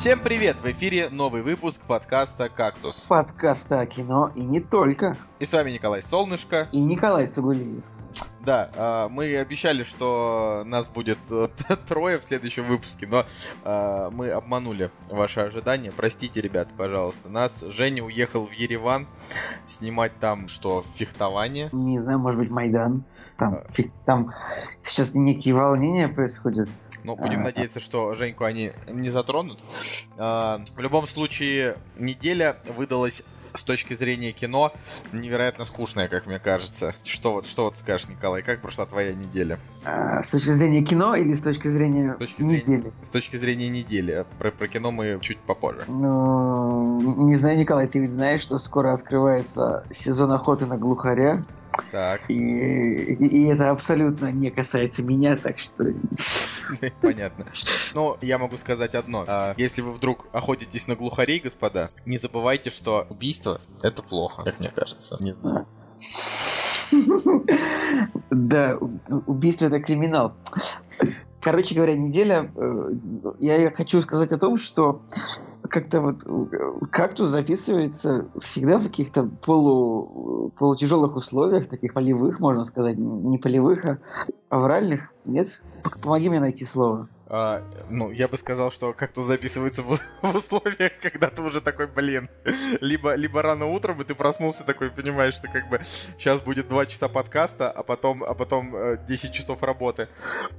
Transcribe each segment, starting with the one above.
Всем привет! В эфире новый выпуск подкаста «Кактус». Подкаста о кино и не только. И с вами Николай Солнышко. И Николай Цугулиев. Да, а, мы обещали, что нас будет э, трое в следующем выпуске, но а, мы обманули ваши ожидания. Простите, ребята, пожалуйста. Нас Женя уехал в Ереван снимать там что, фехтование? Не знаю, может быть, Майдан. Там, а... фех... там сейчас некие волнения происходят. Ну, будем а... надеяться, что Женьку они не затронут. В любом случае, неделя выдалась с точки зрения кино невероятно скучная, как мне кажется. Что вот, что вот скажешь, Николай, как прошла твоя неделя? А, с точки зрения кино или с точки зрения с точки недели? Зрения, с точки зрения недели. Про, про кино мы чуть попозже. Ну, не знаю, Николай, ты ведь знаешь, что скоро открывается сезон охоты на глухаря. Так. И, и, это абсолютно не касается меня, так что... Понятно. Но я могу сказать одно. А, если вы вдруг охотитесь на глухарей, господа, не забывайте, что убийство — это плохо, как мне кажется. Не знаю. Да, убийство — это криминал. Короче говоря, неделя. Э, я хочу сказать о том, что как-то вот кактус записывается всегда в каких-то полу, полутяжелых условиях, таких полевых, можно сказать, не полевых, а авральных. Нет? Помоги мне найти слово. А, ну, я бы сказал, что как-то записывается в, в условиях, когда ты уже такой, блин, либо, либо рано утром, и ты проснулся такой, понимаешь, что как бы сейчас будет 2 часа подкаста, а потом, а потом 10 э, часов работы.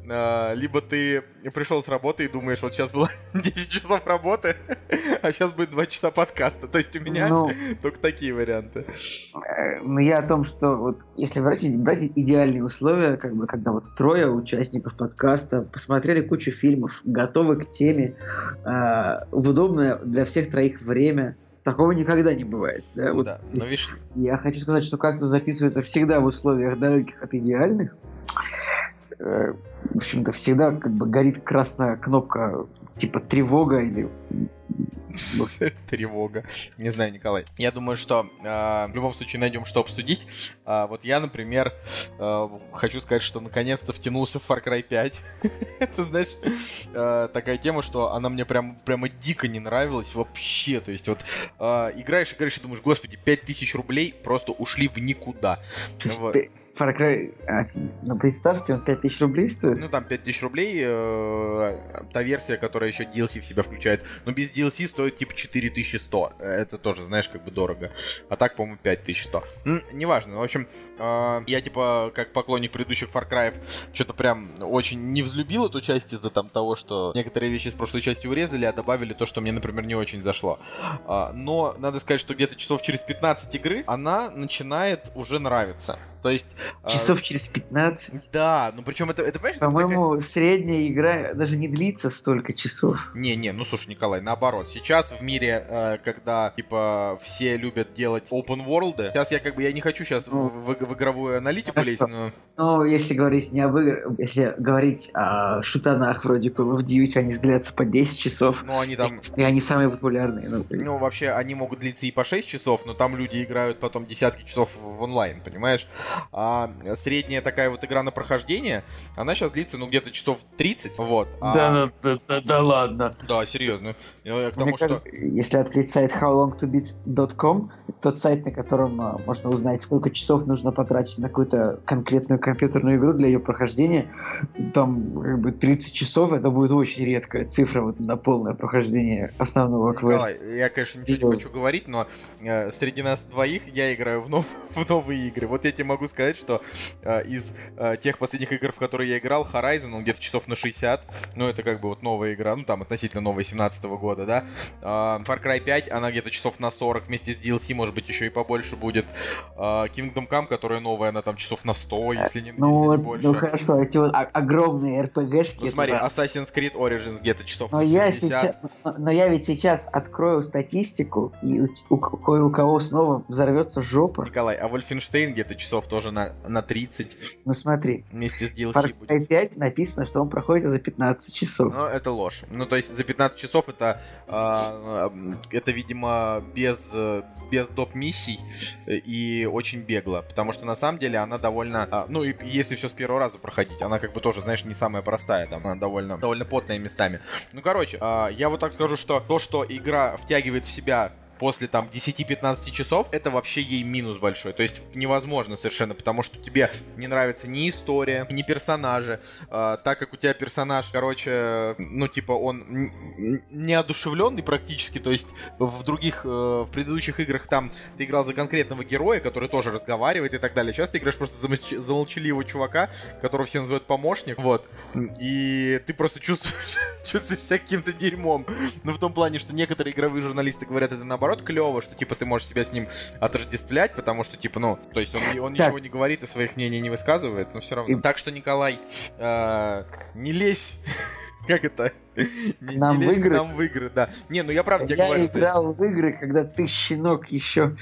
А, либо ты пришел с работы и думаешь, вот сейчас было 10 часов работы, а сейчас будет 2 часа подкаста. То есть у меня ну, только такие варианты. Э, ну, я о том, что вот если брать, брать идеальные условия, как бы, когда вот трое участников подкаста посмотрели кучу фильмов, готовы к теме, э, в удобное для всех троих время. Такого никогда не бывает. Да? Вот да, но видишь... Я хочу сказать, что как-то записывается всегда в условиях далеких от идеальных. Э, в общем-то, всегда как бы горит красная кнопка типа тревога или Тревога. Не знаю, Николай. Я думаю, что э, в любом случае найдем, что обсудить. А, вот я, например, э, хочу сказать, что наконец-то втянулся в Far Cry 5. Это, знаешь, э, такая тема, что она мне прям, прямо дико не нравилась вообще. То есть вот играешь, играешь и думаешь, господи, 5000 рублей просто ушли в никуда. Вот. Far Cry а, на приставке он 5000 рублей стоит? Ну там 5000 рублей, э, та версия, которая еще DLC в себя включает. Но без DLC стоит типа 4100. Это тоже, знаешь, как бы дорого. А так, по-моему, 5100. Ну, неважно. В общем, э, я типа, как поклонник предыдущих Far Cry, что-то прям очень не взлюбил эту часть из-за там того, что некоторые вещи с прошлой части урезали, а добавили то, что мне, например, не очень зашло. Э, но надо сказать, что где-то часов через 15 игры она начинает уже нравиться. То есть... А, Часов э, через 15. Да, ну причем это, это понимаешь... По-моему, такая... средняя игра даже не длится столько часов. Не-не, ну слушай, Николай, наоборот. Сейчас в мире, э, когда, типа, все любят делать open world, сейчас я как бы, я не хочу сейчас ну, в, в, в игровую аналитику хорошо. лезть, но... Ну, если говорить не об играх, если говорить о шутанах вроде Call of Duty, они длятся по 10 часов. Ну, они там... И они самые популярные. Ну, ну, вообще, они могут длиться и по 6 часов, но там люди играют потом десятки часов в онлайн, понимаешь? А средняя такая вот игра на прохождение, она сейчас длится, ну, где-то часов 30, вот. А... Да, да, да, да, ладно. Да, серьезно. Я к тому, что... Если открыть сайт howlongtobeat.com, тот сайт, на котором а, можно узнать, сколько часов нужно потратить на какую-то конкретную компьютерную игру для ее прохождения, там как бы 30 часов, это будет очень редкая цифра вот, на полное прохождение основного квеста. Николай, я, конечно, ничего не хочу говорить, но э, среди нас двоих я играю в, нов... в новые игры. Вот я тебе могу сказать, что э, из э, тех последних игр, в которые я играл, Horizon, он где-то часов на 60, ну это как бы вот новая игра, ну там относительно новая 17 года, да. Э, Far Cry 5, она где-то часов на 40 вместе с DLC, может быть, еще и побольше будет. Э, Kingdom Come, которая новая, она там часов на 100, если не, ну, если не больше. Ну хорошо, эти вот огромные RPG-шки. Ну смотри, это... Assassin's Creed Origins где-то часов но на 60. Я сейчас, но я ведь сейчас открою статистику, и у, у, у, у кого снова взорвется жопа. Николай, а Wolfenstein где-то часов тоже на на, на 30. Ну смотри. Вместе с DLC Far Cry 5 написано, что он проходит за 15 часов. Ну, это ложь. Ну, то есть за 15 часов это, э, это видимо, без, без доп. миссий и очень бегло. Потому что на самом деле она довольно... Э, ну, и если все с первого раза проходить, она как бы тоже, знаешь, не самая простая. Там она довольно, довольно потная местами. Ну, короче, э, я вот так скажу, что то, что игра втягивает в себя после там 10-15 часов, это вообще ей минус большой. То есть невозможно совершенно, потому что тебе не нравится ни история, ни персонажи. Э, так как у тебя персонаж, короче, ну типа он неодушевленный практически, то есть в других, э, в предыдущих играх там ты играл за конкретного героя, который тоже разговаривает и так далее. Сейчас ты играешь просто за, за молчаливого чувака, которого все называют помощник, вот. И ты просто чувствуешь, чувствуешь себя каким-то дерьмом. Ну в том плане, что некоторые игровые журналисты говорят это наоборот, наоборот клево, что типа ты можешь себя с ним отождествлять, потому что типа, ну, то есть он, он ничего не говорит и своих мнений не высказывает, но все равно. И... Так что, Николай, э, не лезь. Как это? Не, нам не в игры. нам в игры, да. Не, ну я правда тебе я говорю. Я играл есть... в игры, когда ты, щенок, еще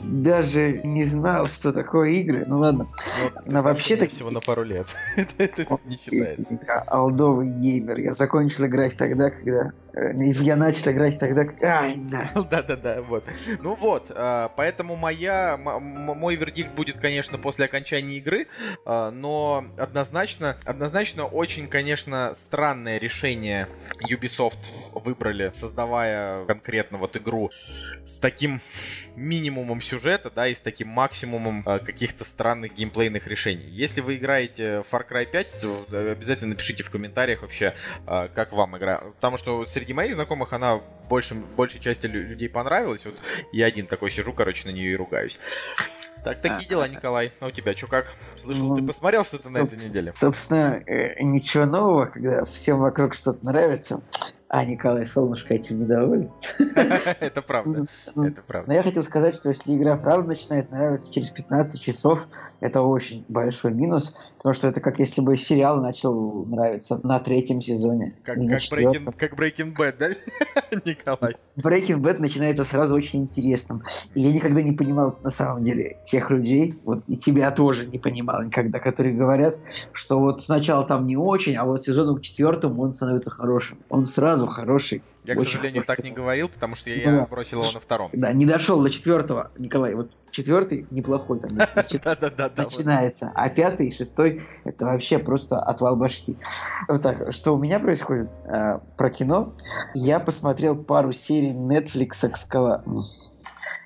даже не знал, что такое игры. Ну ладно. Вот, Но вообще-то... Всего на пару лет. это, это не считается. Я алдовый геймер. Я закончил играть тогда, когда... Э, я начал играть тогда... Ай, да. Да-да-да, вот. Ну вот, а, поэтому моя... Мой вердикт будет, конечно, после окончания игры, а, но однозначно, однозначно очень, конечно, странное решение Ubisoft выбрали, создавая конкретно вот игру с таким минимумом сюжета, да, и с таким максимумом э, каких-то странных геймплейных решений. Если вы играете Far Cry 5, то обязательно напишите в комментариях вообще, э, как вам игра. Потому что среди моих знакомых она больше, большей части людей понравилась. Вот я один такой сижу, короче, на нее и ругаюсь. Так, такие а, дела, Николай. А у тебя что как? Слышал, ну, ты посмотрел что-то на этой неделе? Собственно, э, ничего нового, когда всем вокруг что-то нравится. А Николай Солнышко этим недоволен. Это правда. Это правда. Но я хотел сказать, что если игра правда начинает нравиться через 15 часов, это очень большой минус, потому что это как если бы сериал начал нравиться на третьем сезоне. Как, как, breaking, как Breaking Bad, да, Николай? Breaking Bad начинается сразу очень интересным. И я никогда не понимал, на самом деле, тех людей, вот и тебя тоже не понимал никогда, которые говорят, что вот сначала там не очень, а вот сезону к четвертому он становится хорошим. Он сразу сразу хороший. Я, к сожалению, хороший. так не говорил, потому что я да. бросил его на втором. Да, не дошел до четвертого, Николай. Вот четвертый неплохой там начинается, а пятый и шестой это вообще просто отвал башки. Вот так, что у меня происходит э, про кино? Я посмотрел пару серий Netflix-овского.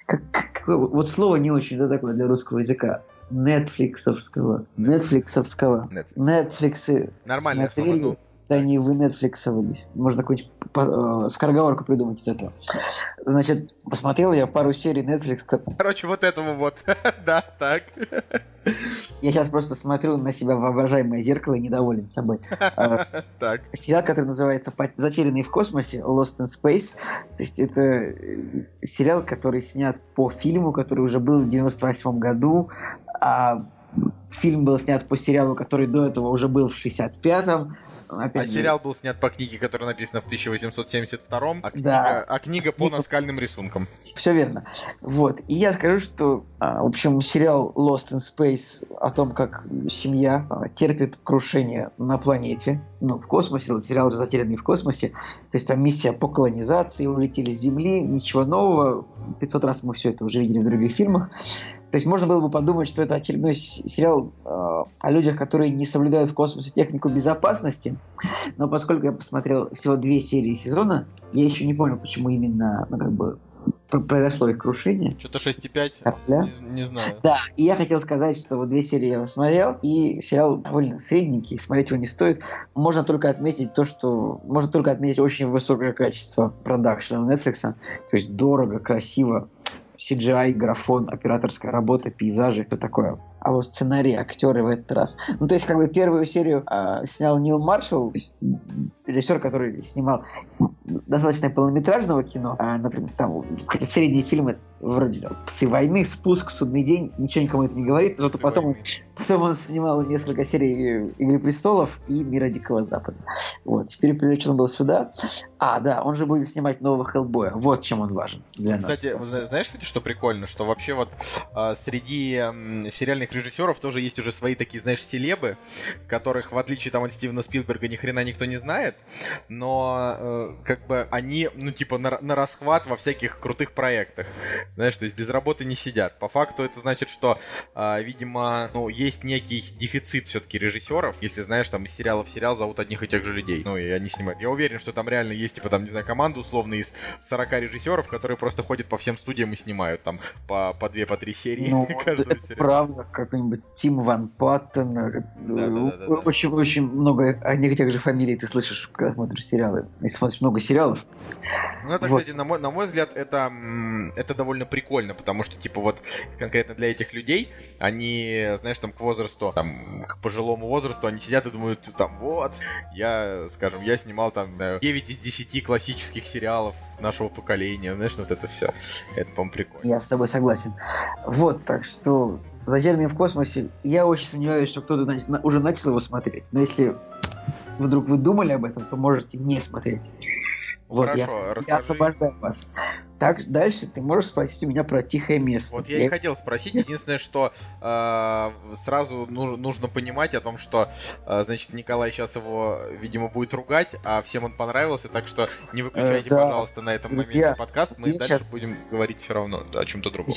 Как, как, вот слово не очень да, такое для русского языка. Netflixовского. Netflixовского. Netflix. Netflix. Нормальное слово. Да они в Netflixовались. Можно какую-нибудь э, скороговорку придумать из этого. Значит, посмотрел я пару серий Netflix. Короче, вот этого вот. да, так. Я сейчас просто смотрю на себя воображаемое зеркало и недоволен собой. А, так. Сериал, который называется «Затерянный в космосе», Lost in Space. То есть это э, сериал, который снят по фильму, который уже был в 98 году. А фильм был снят по сериалу, который до этого уже был в 65-м. Опять а же... сериал был снят по книге, которая написана в 1872 а книга, да. а книга по наскальным рисункам. Все верно. Вот. И я скажу, что, а, в общем, сериал Lost in Space о том, как семья а, терпит крушение на планете, ну, в космосе, сериал уже затерянный в космосе, то есть там миссия по колонизации, улетели с Земли, ничего нового, 500 раз мы все это уже видели в других фильмах, то есть можно было бы подумать, что это очередной сериал э, о людях, которые не соблюдают в космосе технику безопасности. Но поскольку я посмотрел всего две серии сезона, я еще не понял, почему именно ну, как бы, произошло их крушение. Что-то 6,5? Не, не знаю. Да, и я хотел сказать, что вот две серии я посмотрел, и сериал довольно средненький, смотреть его не стоит. Можно только отметить то, что... Можно только отметить очень высокое качество продакшена Netflix. То есть дорого, красиво, CGI, графон, операторская работа, пейзажи, все такое. А вот сценарий, актеры в этот раз. Ну, то есть, как бы первую серию э, снял Нил Маршалл, режиссер, который снимал достаточно полнометражного кино, а, например, там, хотя средние фильмы вроде «Псы войны», «Спуск», «Судный день», ничего никому это не говорит, зато потом потом он снимал несколько серий «Игры престолов» и «Мира Дикого Запада». Вот, теперь привлечен был сюда. А, да, он же будет снимать нового Хеллбоя. Вот чем он важен для Кстати, нас. знаешь, кстати, что прикольно? Что вообще вот э, среди э, сериальных режиссеров тоже есть уже свои такие, знаешь, селебы, которых, в отличие там от Стивена Спилберга, ни хрена никто не знает, но э, как бы они, ну, типа, на, на расхват во всяких крутых проектах. Знаешь, то есть без работы не сидят. По факту это значит, что, э, видимо, ну, есть некий дефицит все-таки режиссеров. Если, знаешь, там из сериала в сериал зовут одних и тех же людей. Ну, и они снимают. Я уверен, что там реально есть, типа, там, не знаю, команда условно из 40 режиссеров, которые просто ходят по всем студиям и снимают там по, по две, по три серии ну, каждую серию. Правда, какой-нибудь Тим Ван Паттен. Да, да, да, да, очень, очень много одних и тех же фамилий ты слышишь, когда смотришь сериалы. Если смотришь много сериалов. Ну, это, вот. кстати, на мой, на мой взгляд, это, это довольно прикольно, потому что, типа, вот конкретно для этих людей, они, знаешь, там к возрасту, там, к пожилому возрасту, они сидят и думают, там, вот, я, скажем, я снимал там 9 из 10 классических сериалов нашего поколения, знаешь, вот это все. Это, по-моему, прикольно. Я с тобой согласен. Вот, так что «Затерянные в космосе», я очень сомневаюсь, что кто-то уже начал его смотреть. Но если вдруг вы думали об этом, то можете не смотреть. Вот, Хорошо, я, расскажи. я освобождаю вас. Так, дальше ты можешь спросить у меня про тихое место. Вот я, я... и хотел спросить. Единственное, что э, сразу нужно, нужно понимать о том, что, э, значит, Николай сейчас его, видимо, будет ругать, а всем он понравился, так что не выключайте, э, да. пожалуйста, на этом моменте я... подкаст. Мы сейчас... дальше будем говорить все равно о чем-то другом.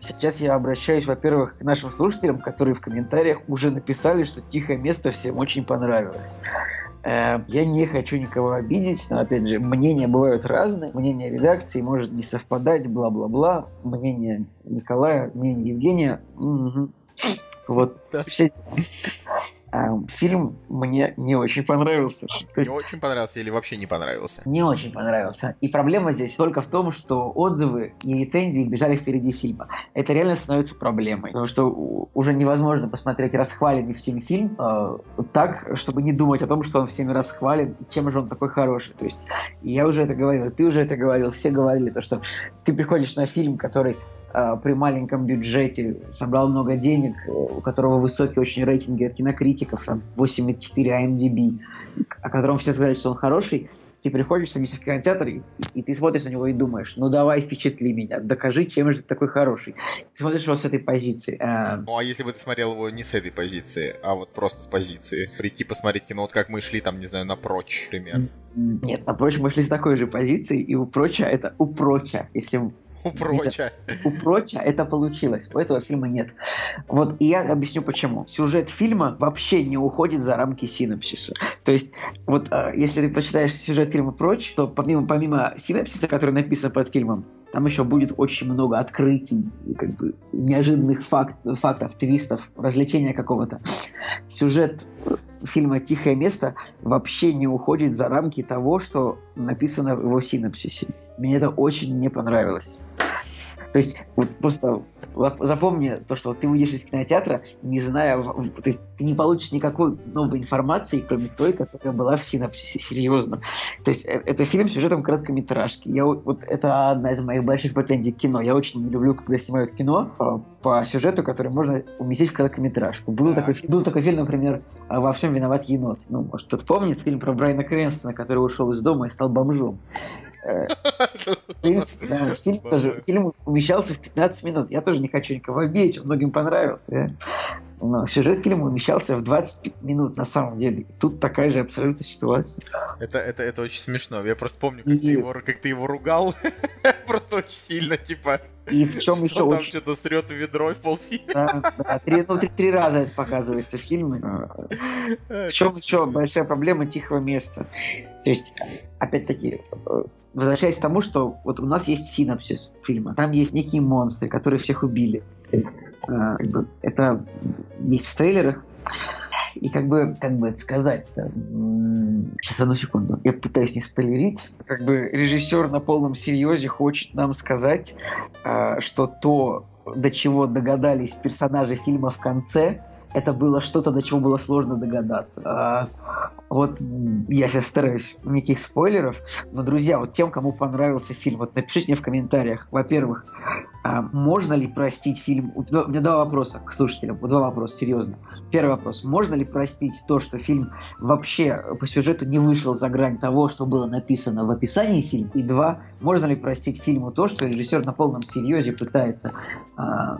Сейчас я обращаюсь, во-первых, к нашим слушателям, которые в комментариях уже написали, что тихое место всем очень понравилось. Э, я не хочу никого обидеть, но, опять же, мнения бывают разные. Мнение редакции может не совпадать, бла-бла-бла. Мнение Николая, мнение Евгения. Угу. Вот все фильм мне не очень понравился. Есть... Не очень понравился или вообще не понравился? Не очень понравился. И проблема здесь только в том, что отзывы и рецензии бежали впереди фильма. Это реально становится проблемой. Потому что уже невозможно посмотреть расхваленный всеми фильм э, так, чтобы не думать о том, что он всеми расхвален и чем же он такой хороший. То есть я уже это говорил, ты уже это говорил, все говорили, то, что ты приходишь на фильм, который при маленьком бюджете собрал много денег, э, у которого высокие очень рейтинги от кинокритиков, там 8,4 IMDb, о котором все сказали, что он хороший, ты приходишь, садишься в кинотеатр, и, и ты смотришь на него и думаешь, ну давай впечатли меня, докажи, чем же ты такой хороший. Ты смотришь его с этой позиции. А... Ну а если бы ты смотрел его не с этой позиции, а вот просто с позиции, прийти посмотреть кино, вот как мы шли там, не знаю, на прочь, примерно. Нет, на прочь мы шли с такой же позиции, и у проча это у проча. Если у Проча. У Проча это получилось. У этого фильма нет. Вот, и я объясню почему. Сюжет фильма вообще не уходит за рамки синапсиса. То есть, вот, э, если ты прочитаешь сюжет фильма Проч, то помимо, помимо синапсиса, который написан под фильмом, там еще будет очень много открытий, как бы неожиданных факт, фактов, твистов, развлечения какого-то. Сюжет фильма «Тихое место» вообще не уходит за рамки того, что написано в его синапсисе. Мне это очень не понравилось. То есть вот просто запомни то, что ты выйдешь из кинотеатра, не зная, то есть ты не получишь никакой новой информации, кроме той, которая была в синапсисе, серьезно. То есть э, это фильм с сюжетом короткометражки. Я, вот это одна из моих больших претензий к кино. Я очень не люблю, когда снимают кино по, по сюжету, который можно уместить в короткометражку. Был, такой, был такой фильм, например, «Во всем виноват енот». Ну, может, кто-то помнит фильм про Брайана Крэнстона, который ушел из дома и стал бомжом. Э, в принципе, да, фильм, тоже, фильм умещался в 15 минут. Я тоже не хочу никого обидеть, он многим понравился. Но сюжет фильма умещался в 20 минут на самом деле. Тут такая же абсолютно ситуация. Это, это, это очень смешно. Я просто помню, как, и... ты, его, как ты его ругал. просто очень сильно, типа. И в чем еще там очень... что-то срет ведро в полфильма. Да, да, три, ну, три, три раза это показывается в фильме. В чем еще большая проблема тихого места? То есть, опять-таки, возвращаясь к тому, что вот у нас есть синапсис фильма, там есть некие монстры, которые всех убили. А, это есть в трейлерах. И как бы, как бы это сказать Сейчас, одну секунду. Я пытаюсь не спойлерить. Как бы режиссер на полном серьезе хочет нам сказать, а, что то, до чего догадались персонажи фильма в конце, это было что-то, до чего было сложно догадаться. А, вот я сейчас стараюсь, никаких спойлеров, но, друзья, вот тем, кому понравился фильм, вот напишите мне в комментариях, во-первых, а, можно ли простить фильм... У меня два вопроса к слушателям, два вопроса, серьезно. Первый вопрос. Можно ли простить то, что фильм вообще по сюжету не вышел за грань того, что было написано в описании фильма? И два, можно ли простить фильму то, что режиссер на полном серьезе пытается, а,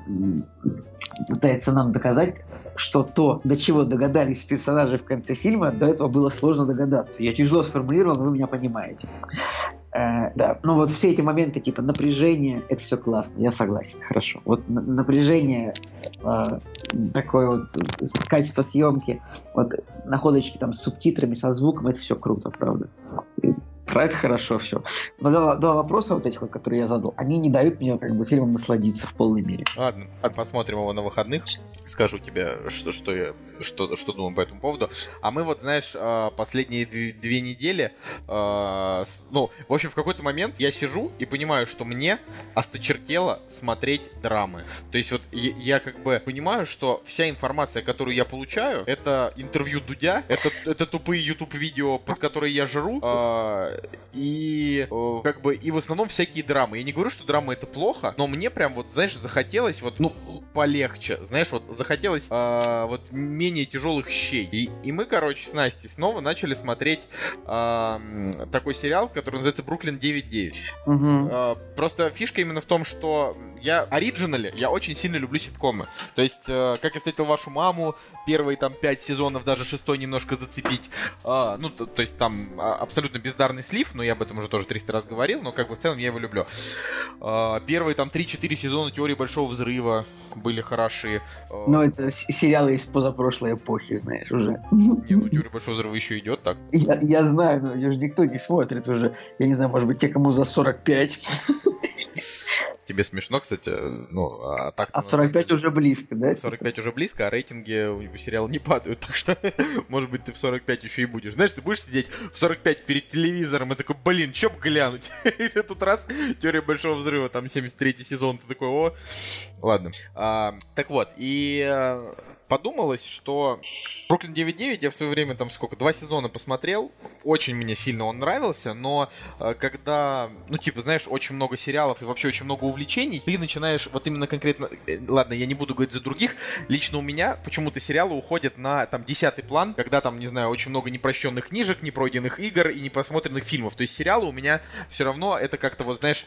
пытается нам доказать, что то, до чего догадались персонажи в конце фильма, до этого было сложно догадаться. Я тяжело сформулировал, но вы меня понимаете. Э, да, ну вот все эти моменты, типа напряжение, это все классно, я согласен, хорошо. Вот напряжение, э, такое вот качество съемки, вот находочки там с субтитрами, со звуком, это все круто, правда. Про это хорошо все. Но два, два вопроса вот этих, вот, которые я задал, они не дают мне как бы фильмом насладиться в полной мере. Ладно, посмотрим его на выходных. Скажу тебе, что, что я что, что думаю по этому поводу. А мы вот, знаешь, а, последние две, недели, а, ну, в общем, в какой-то момент я сижу и понимаю, что мне осточертело смотреть драмы. То есть вот я, как бы понимаю, что вся информация, которую я получаю, это интервью Дудя, это, это тупые YouTube-видео, под которые я жру, а, и как бы и в основном всякие драмы. Я не говорю, что драма это плохо, но мне прям вот, знаешь, захотелось вот, ну, полегче, знаешь, вот захотелось вот менее менее тяжелых щей. И, и мы, короче, с Настей снова начали смотреть э, такой сериал, который называется «Бруклин 9.9». Угу. Э, просто фишка именно в том, что я оригинали, я очень сильно люблю ситкомы. То есть, э, как я встретил вашу маму, первые там пять сезонов, даже шестой немножко зацепить. Э, ну, то, то есть там а, абсолютно бездарный слив, но я об этом уже тоже 300 раз говорил, но как бы в целом я его люблю. Э, первые там 3-4 сезона теории Большого Взрыва были хороши. Э, ну, это сериалы из позапрошлой эпохи, знаешь, уже. Не, ну теория Большого Взрыва еще идет так. Я, я знаю, но ее же никто не смотрит уже. Я не знаю, может быть, те, кому за 45. Тебе смешно, кстати, ну, а так А 45 деле, уже близко, да? 45 уже близко, а рейтинги у сериала не падают, так что, может быть, ты в 45 еще и будешь. Знаешь, ты будешь сидеть в 45 перед телевизором и такой, блин, чё б глянуть? и ты тут раз, теория Большого Взрыва, там 73 сезон, ты такой, о, ладно. А, так вот, и э, подумалось, что Бруклин 9.9 я в свое время там сколько, два сезона посмотрел, очень мне сильно он нравился, но э, когда, ну типа, знаешь, очень много сериалов и вообще очень много увлечений, ты начинаешь вот именно конкретно, э, ладно, я не буду говорить за других, лично у меня почему-то сериалы уходят на там десятый план, когда там, не знаю, очень много непрощенных книжек, непройденных игр и непосмотренных фильмов, то есть сериалы у меня все равно это как-то вот, знаешь,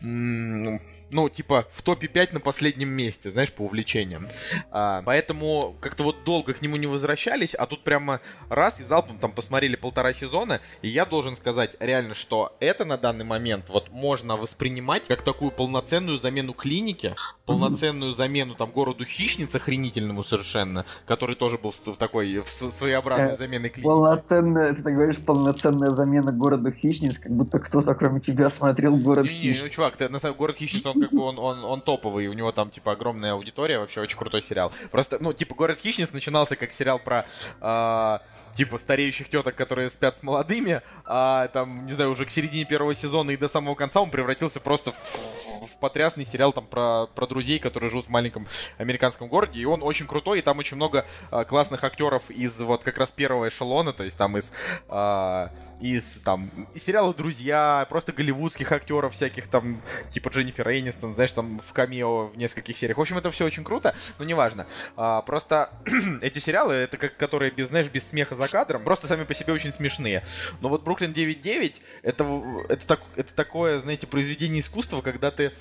ну типа в топе 5 на последнем месте, знаешь, по увлечениям. А, поэтому как-то вот долго к нему не возвращались, а тут прямо раз и залпом там посмотрели полтора сезона, и я должен сказать реально, что это на данный момент вот можно воспринимать как такую полноценную замену клиники, полноценную замену там городу Хищниц охренительному совершенно, который тоже был в такой в своеобразной э, заменой клиники. Полноценная, ты так говоришь, полноценная замена городу Хищниц, как будто кто-то кроме тебя смотрел город не, Хищниц. Не, ну чувак, ты, на самом город Хищниц, он как бы он, он, он топовый, у него там типа огромная аудитория, вообще очень крутой сериал. Просто, ну, типа, «Город хищниц» начинался как сериал про, э, типа, стареющих теток, которые спят с молодыми, а там, не знаю, уже к середине первого сезона и до самого конца он превратился просто в, в потрясный сериал там про, про друзей, которые живут в маленьком американском городе, и он очень крутой, и там очень много э, классных актеров из вот как раз первого эшелона, то есть там из, э, из там, из сериала «Друзья», просто голливудских актеров всяких там, типа Дженнифер Энистон, знаешь, там в камео в нескольких сериях. В общем, это все очень круто, но неважно. А, просто эти сериалы, это как, которые без, знаешь, без смеха за кадром, просто сами по себе очень смешные. Но вот Бруклин 9.9 это, это, так, это такое, знаете, произведение искусства, когда ты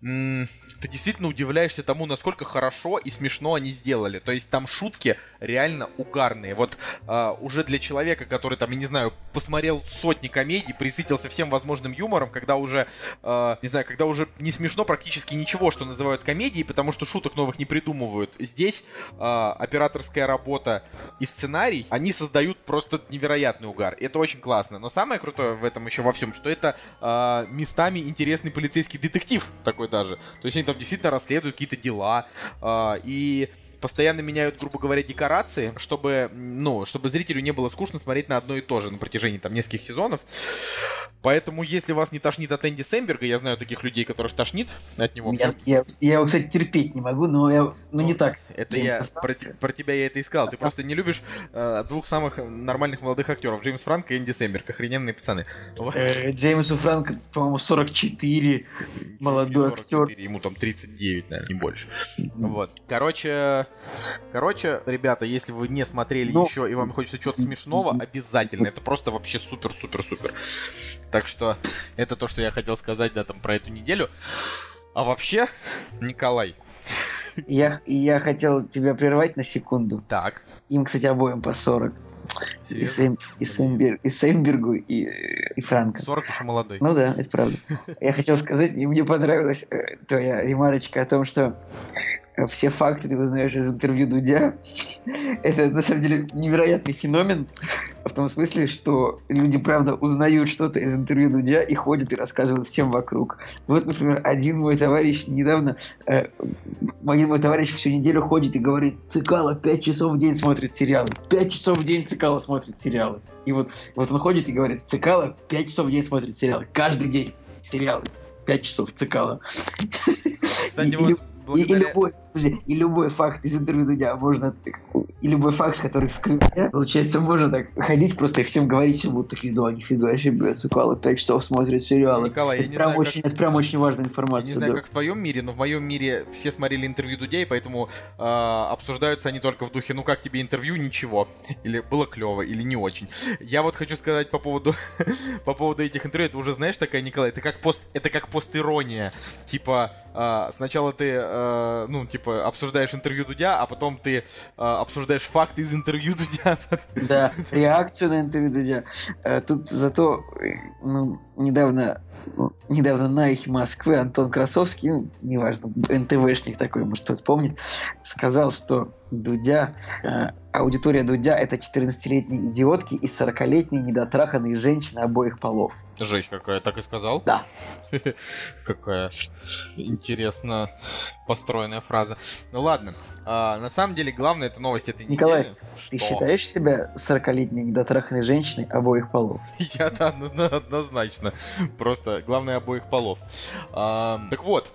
ты действительно удивляешься тому, насколько хорошо и смешно они сделали. То есть там шутки реально угарные. Вот э, уже для человека, который там, я не знаю, посмотрел сотни комедий, присытился всем возможным юмором, когда уже, э, не знаю, когда уже не смешно практически ничего, что называют комедией, потому что шуток новых не придумывают. Здесь э, операторская работа и сценарий, они создают просто невероятный угар. Это очень классно. Но самое крутое в этом еще во всем, что это э, местами интересный полицейский детектив такой даже. То есть они там действительно расследуют какие-то дела. Э, и постоянно меняют, грубо говоря, декорации, чтобы, ну, чтобы зрителю не было скучно смотреть на одно и то же на протяжении там нескольких сезонов. Поэтому, если вас не тошнит от Энди Сэмберга, я знаю таких людей, которых тошнит от него. Я, я, я его, кстати, терпеть не могу, но я, ну не так. Это я про, про тебя я это искал. Ты просто не любишь э, двух самых нормальных молодых актеров: Джеймс Франк и Энди Сэмберг, охрененные пацаны. Э, Джеймсу Франк, по-моему, 44, молодой актер. Ему там 39, наверное, не больше. Вот. Короче, короче, ребята, если вы не смотрели ну, еще и вам хочется чего-то смешного, обязательно. Это просто вообще супер-супер-супер. Так что это то, что я хотел сказать, да, там про эту неделю. А вообще, Николай. Я, я хотел тебя прервать на секунду. Так. Им, кстати, обоим по 40. И, Сэм, и, Сэмбер, и Сэмбергу, и, и Франко. 40 еще молодой. Ну да, это правда. Я хотел сказать, и мне понравилась э, твоя ремарочка о том, что все факты ты узнаешь из интервью Дудя. Это на самом деле невероятный феномен в том смысле, что люди, правда, узнают что-то из интервью Дудя и ходят и рассказывают всем вокруг. Вот, например, один мой товарищ недавно, э, один мой товарищ всю неделю ходит и говорит, Цикало 5 часов в день смотрит сериалы. 5 часов в день Цикало смотрит сериалы. И вот, вот он ходит и говорит, Цикало 5 часов в день смотрит сериалы. Каждый день сериалы. 5 часов Цикало. Кстати, вот благодаря... И, и, любой, подожди, и любой факт из интервью Дудя можно... И любой факт, который вскрыт, получается, можно так ходить просто и всем говорить, что будто фига, нифига себе, блядь, Сукала 5 часов смотрит сериалы. Николай, это я не прям знаю, очень, как... Это прям очень важная информация. Я не знаю, да. как в твоем мире, но в моем мире все смотрели интервью Дудя, и поэтому э, обсуждаются они только в духе, ну как тебе интервью, ничего. Или было клево, или не очень. Я вот хочу сказать по поводу, по поводу этих интервью, это уже знаешь такая, Николай, это как пост, это как пост-ирония. Типа, э, сначала ты, э, ну, типа, обсуждаешь интервью Дудя, а потом ты э, обсуждаешь факты из интервью Дудя. Да, реакцию на интервью Дудя. Э, тут зато ну, недавно ну, недавно на их Москвы Антон Красовский, ну, неважно, НТВшник такой, может кто-то помнит, сказал, что Дудя, э, аудитория Дудя это 14-летние идиотки и 40-летние недотраханные женщины обоих полов. Жесть какая, так и сказал? Да. Какая интересно построенная фраза. Ну ладно, а, на самом деле главное это новость этой Николай, недели. ты считаешь себя 40-летней недотраханной женщиной обоих полов? Я-то однозначно. Просто главное обоих полов. А, так вот,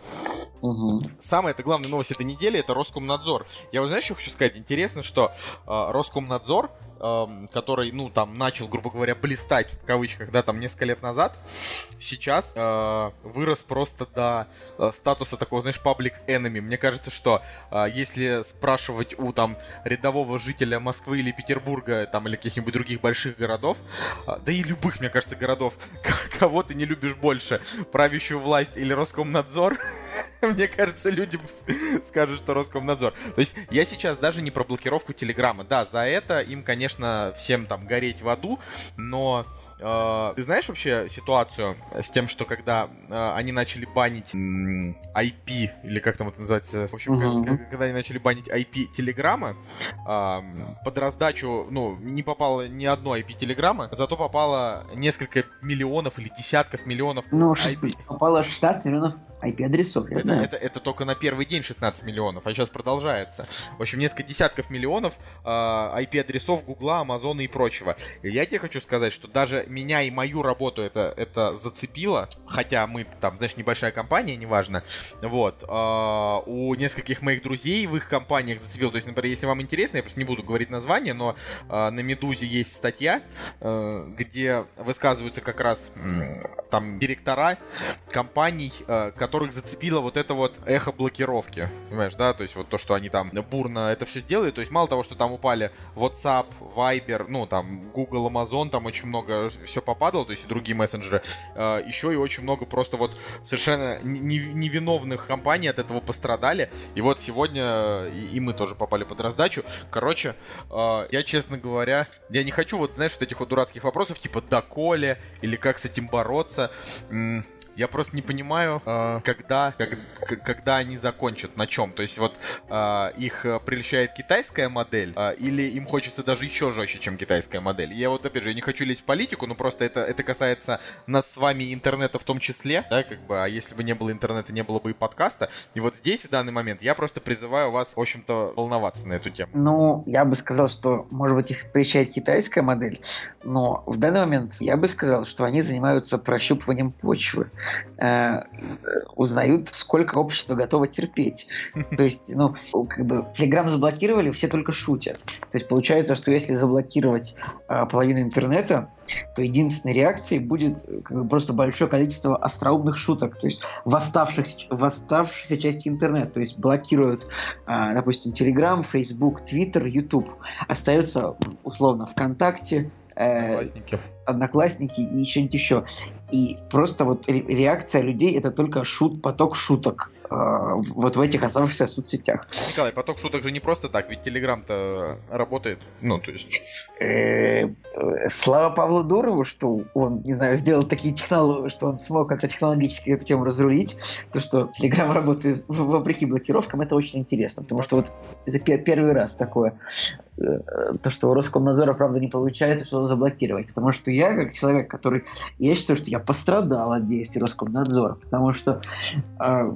Угу. Самая это главная новость этой недели это Роскомнадзор. Я вот знаешь, что хочу сказать? Интересно, что э, Роскомнадзор который, ну, там, начал, грубо говоря, блистать, в кавычках, да, там, несколько лет назад, сейчас э, вырос просто до э, статуса такого, знаешь, public enemy. Мне кажется, что э, если спрашивать у, там, рядового жителя Москвы или Петербурга, там, или каких-нибудь других больших городов, э, да и любых, мне кажется, городов, кого ты не любишь больше, правящую власть или Роскомнадзор, мне кажется, люди скажут, что Роскомнадзор. То есть я сейчас даже не про блокировку Телеграма. Да, за это им, конечно, всем там гореть в аду, но э, ты знаешь вообще ситуацию с тем, что когда э, они начали банить м, IP, или как там это называется, в общем, uh-huh. когда, когда они начали банить IP Телеграма, э, под раздачу, ну, не попало ни одно IP Телеграма, зато попало несколько миллионов или десятков миллионов ну, IP. попало 16 миллионов IP-адресов, я это, знаю. Это, это только на первый день 16 миллионов, а сейчас продолжается. В общем, несколько десятков миллионов э, IP-адресов Гугла, Амазона и прочего. И я тебе хочу сказать, что даже меня и мою работу это, это зацепило, хотя мы там, знаешь, небольшая компания, неважно. Вот. Э, у нескольких моих друзей в их компаниях зацепило. То есть, например, если вам интересно, я просто не буду говорить название, но э, на Медузе есть статья, э, где высказываются как раз там директора компаний, э, которых зацепило вот это вот эхо блокировки. Понимаешь, да? То есть вот то, что они там бурно это все сделали. То есть мало того, что там упали WhatsApp, Viber, ну там Google, Amazon, там очень много все попадало, то есть и другие мессенджеры. Э, еще и очень много просто вот совершенно невиновных компаний от этого пострадали. И вот сегодня и, и мы тоже попали под раздачу. Короче, э, я, честно говоря, я не хочу вот, знаешь, вот этих вот дурацких вопросов, типа доколе, или как с этим бороться 嗯，Я просто не понимаю, э, когда, когда они закончат, на чем. То есть вот э, их прельщает китайская модель, э, или им хочется даже еще жестче, чем китайская модель. Я вот, опять же, я не хочу лезть в политику, но просто это, это касается нас с вами интернета в том числе, да, как бы, а если бы не было интернета, не было бы и подкаста. И вот здесь, в данный момент, я просто призываю вас, в общем-то, волноваться на эту тему. Ну, я бы сказал, что, может быть, их прельщает китайская модель, но в данный момент я бы сказал, что они занимаются прощупыванием почвы, э, узнают, сколько общество готово терпеть. То есть, ну, как бы, Телеграм заблокировали, все только шутят. То есть, получается, что если заблокировать э, половину интернета, то единственной реакцией будет как бы, просто большое количество остроумных шуток, то есть в, оставшихся, в оставшейся части интернета, то есть блокируют, э, допустим, Телеграм, Facebook, Twitter, YouTube. Остается условно ВКонтакте, Одноклассники. Одноклассники и что-нибудь еще. И просто вот реакция людей это только шут, поток шуток э, вот в этих оставшихся соцсетях. Николай, поток шуток же не просто так, ведь Телеграм-то работает, ну, то есть... Э, э, слава Павлу Дурову, что он, не знаю, сделал такие технологии, что он смог как-то технологически эту тему разрулить. То, что Телеграм работает вопреки блокировкам, это очень интересно, потому что вот это первый раз такое то, что у Роскомнадзора, правда, не получается что заблокировать. Потому что я, как человек, который... Я считаю, что я пострадал от действий Роскомнадзора. Потому что э,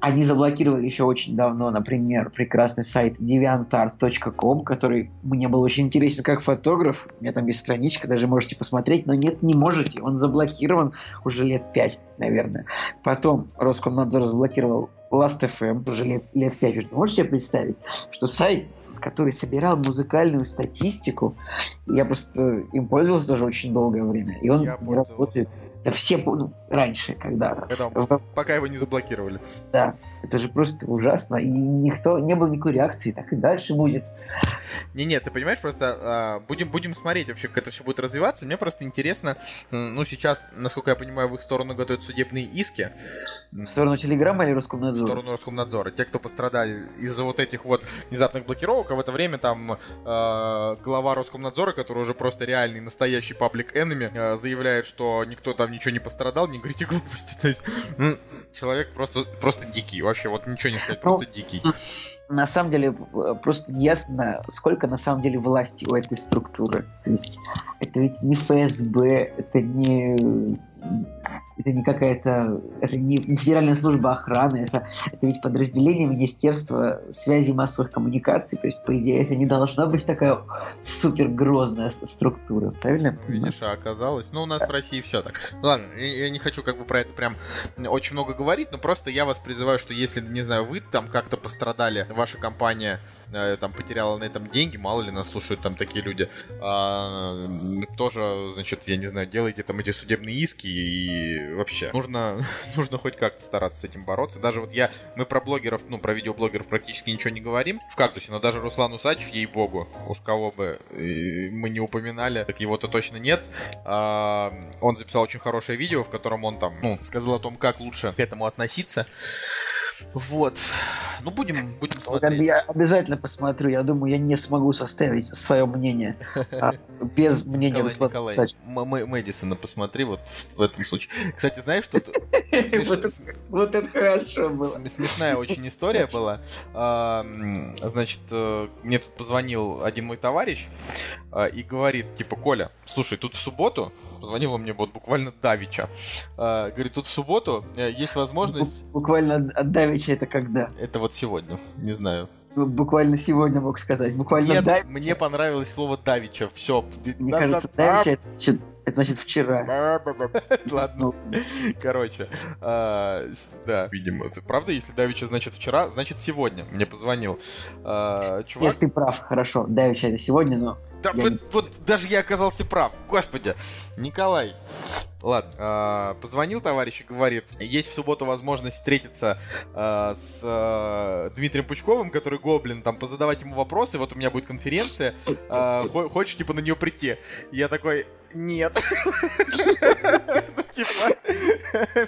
они заблокировали еще очень давно, например, прекрасный сайт deviantart.com, который мне был очень интересен как фотограф. У меня там есть страничка, даже можете посмотреть. Но нет, не можете. Он заблокирован уже лет пять, наверное. Потом Роскомнадзор заблокировал Last.fm уже лет, лет 5. Вы можете себе представить, что сайт который собирал музыкальную статистику. Я просто им пользовался тоже очень долгое время. И он не работает. Да все, ну, раньше, когда... когда в... Пока его не заблокировали. Да, это же просто ужасно. И никто, не было никакой реакции, так и дальше будет. Не-не, ты понимаешь, просто а, будем, будем смотреть вообще, как это все будет развиваться. Мне просто интересно, ну, сейчас, насколько я понимаю, в их сторону готовят судебные иски. В сторону Телеграма или Роскомнадзора? В сторону Роскомнадзора. Те, кто пострадали из-за вот этих вот внезапных блокировок, а в это время там э, глава Роскомнадзора, который уже просто реальный, настоящий паблик enemy, э, заявляет, что никто там ничего не пострадал, не говорите глупости. То есть, ну, человек просто, просто дикий. Вообще, вот ничего не сказать, просто ну, дикий. На самом деле, просто ясно, сколько на самом деле власти у этой структуры. То есть, это ведь не ФСБ, это не это не какая-то, это не федеральная служба охраны, это, это ведь подразделение Министерства связи и массовых коммуникаций, то есть, по идее, это не должна быть такая супер грозная структура, правильно? Видишь, а оказалось, ну, у нас в России все так. Ладно, я не хочу как бы про это прям очень много говорить, но просто я вас призываю, что если, не знаю, вы там как-то пострадали, ваша компания э, там потеряла на этом деньги, мало ли нас слушают там такие люди, а, тоже, значит, я не знаю, делайте там эти судебные иски и вообще нужно, нужно хоть как-то стараться с этим бороться. Даже вот я, мы про блогеров, ну, про видеоблогеров практически ничего не говорим в кактусе, но даже Руслан Усачев, ей-богу, уж кого бы мы не упоминали, так его-то точно нет. А, он записал очень хорошее видео, в котором он там, ну, сказал о том, как лучше к этому относиться. Вот. Ну, будем, будем смотреть. Я обязательно посмотрю. Я думаю, я не смогу составить свое мнение а, без мнения Николай, Николай, Мэдисона посмотри вот в, этом случае. Кстати, знаешь, что Вот это хорошо было. Смешная очень история была. А, значит, э, мне тут позвонил один мой товарищ а, и говорит, типа, Коля, слушай, тут в субботу Позвонил он мне вот буквально Давича. Говорит, тут в субботу э, есть возможность... Буквально от Давича это когда? Это вот сегодня, не знаю. Ну, буквально сегодня мог сказать. Буквально Нет, Давича. мне понравилось слово Давича. Все. Мне кажется, Давича это значит, это значит вчера. Ладно. Короче, а, да, видимо. Правда, если Давича значит вчера, значит сегодня. Мне позвонил а, чувак. Нет, ты прав, хорошо. Давича это сегодня, но да, вот, не... вот даже я оказался прав. Господи. Николай. Ладно, э, позвонил товарищ и говорит, есть в субботу возможность встретиться э, с э, Дмитрием Пучковым, который гоблин, там, позадавать ему вопросы, вот у меня будет конференция, э, хочешь, типа, на нее прийти? Я такой, нет. Типа,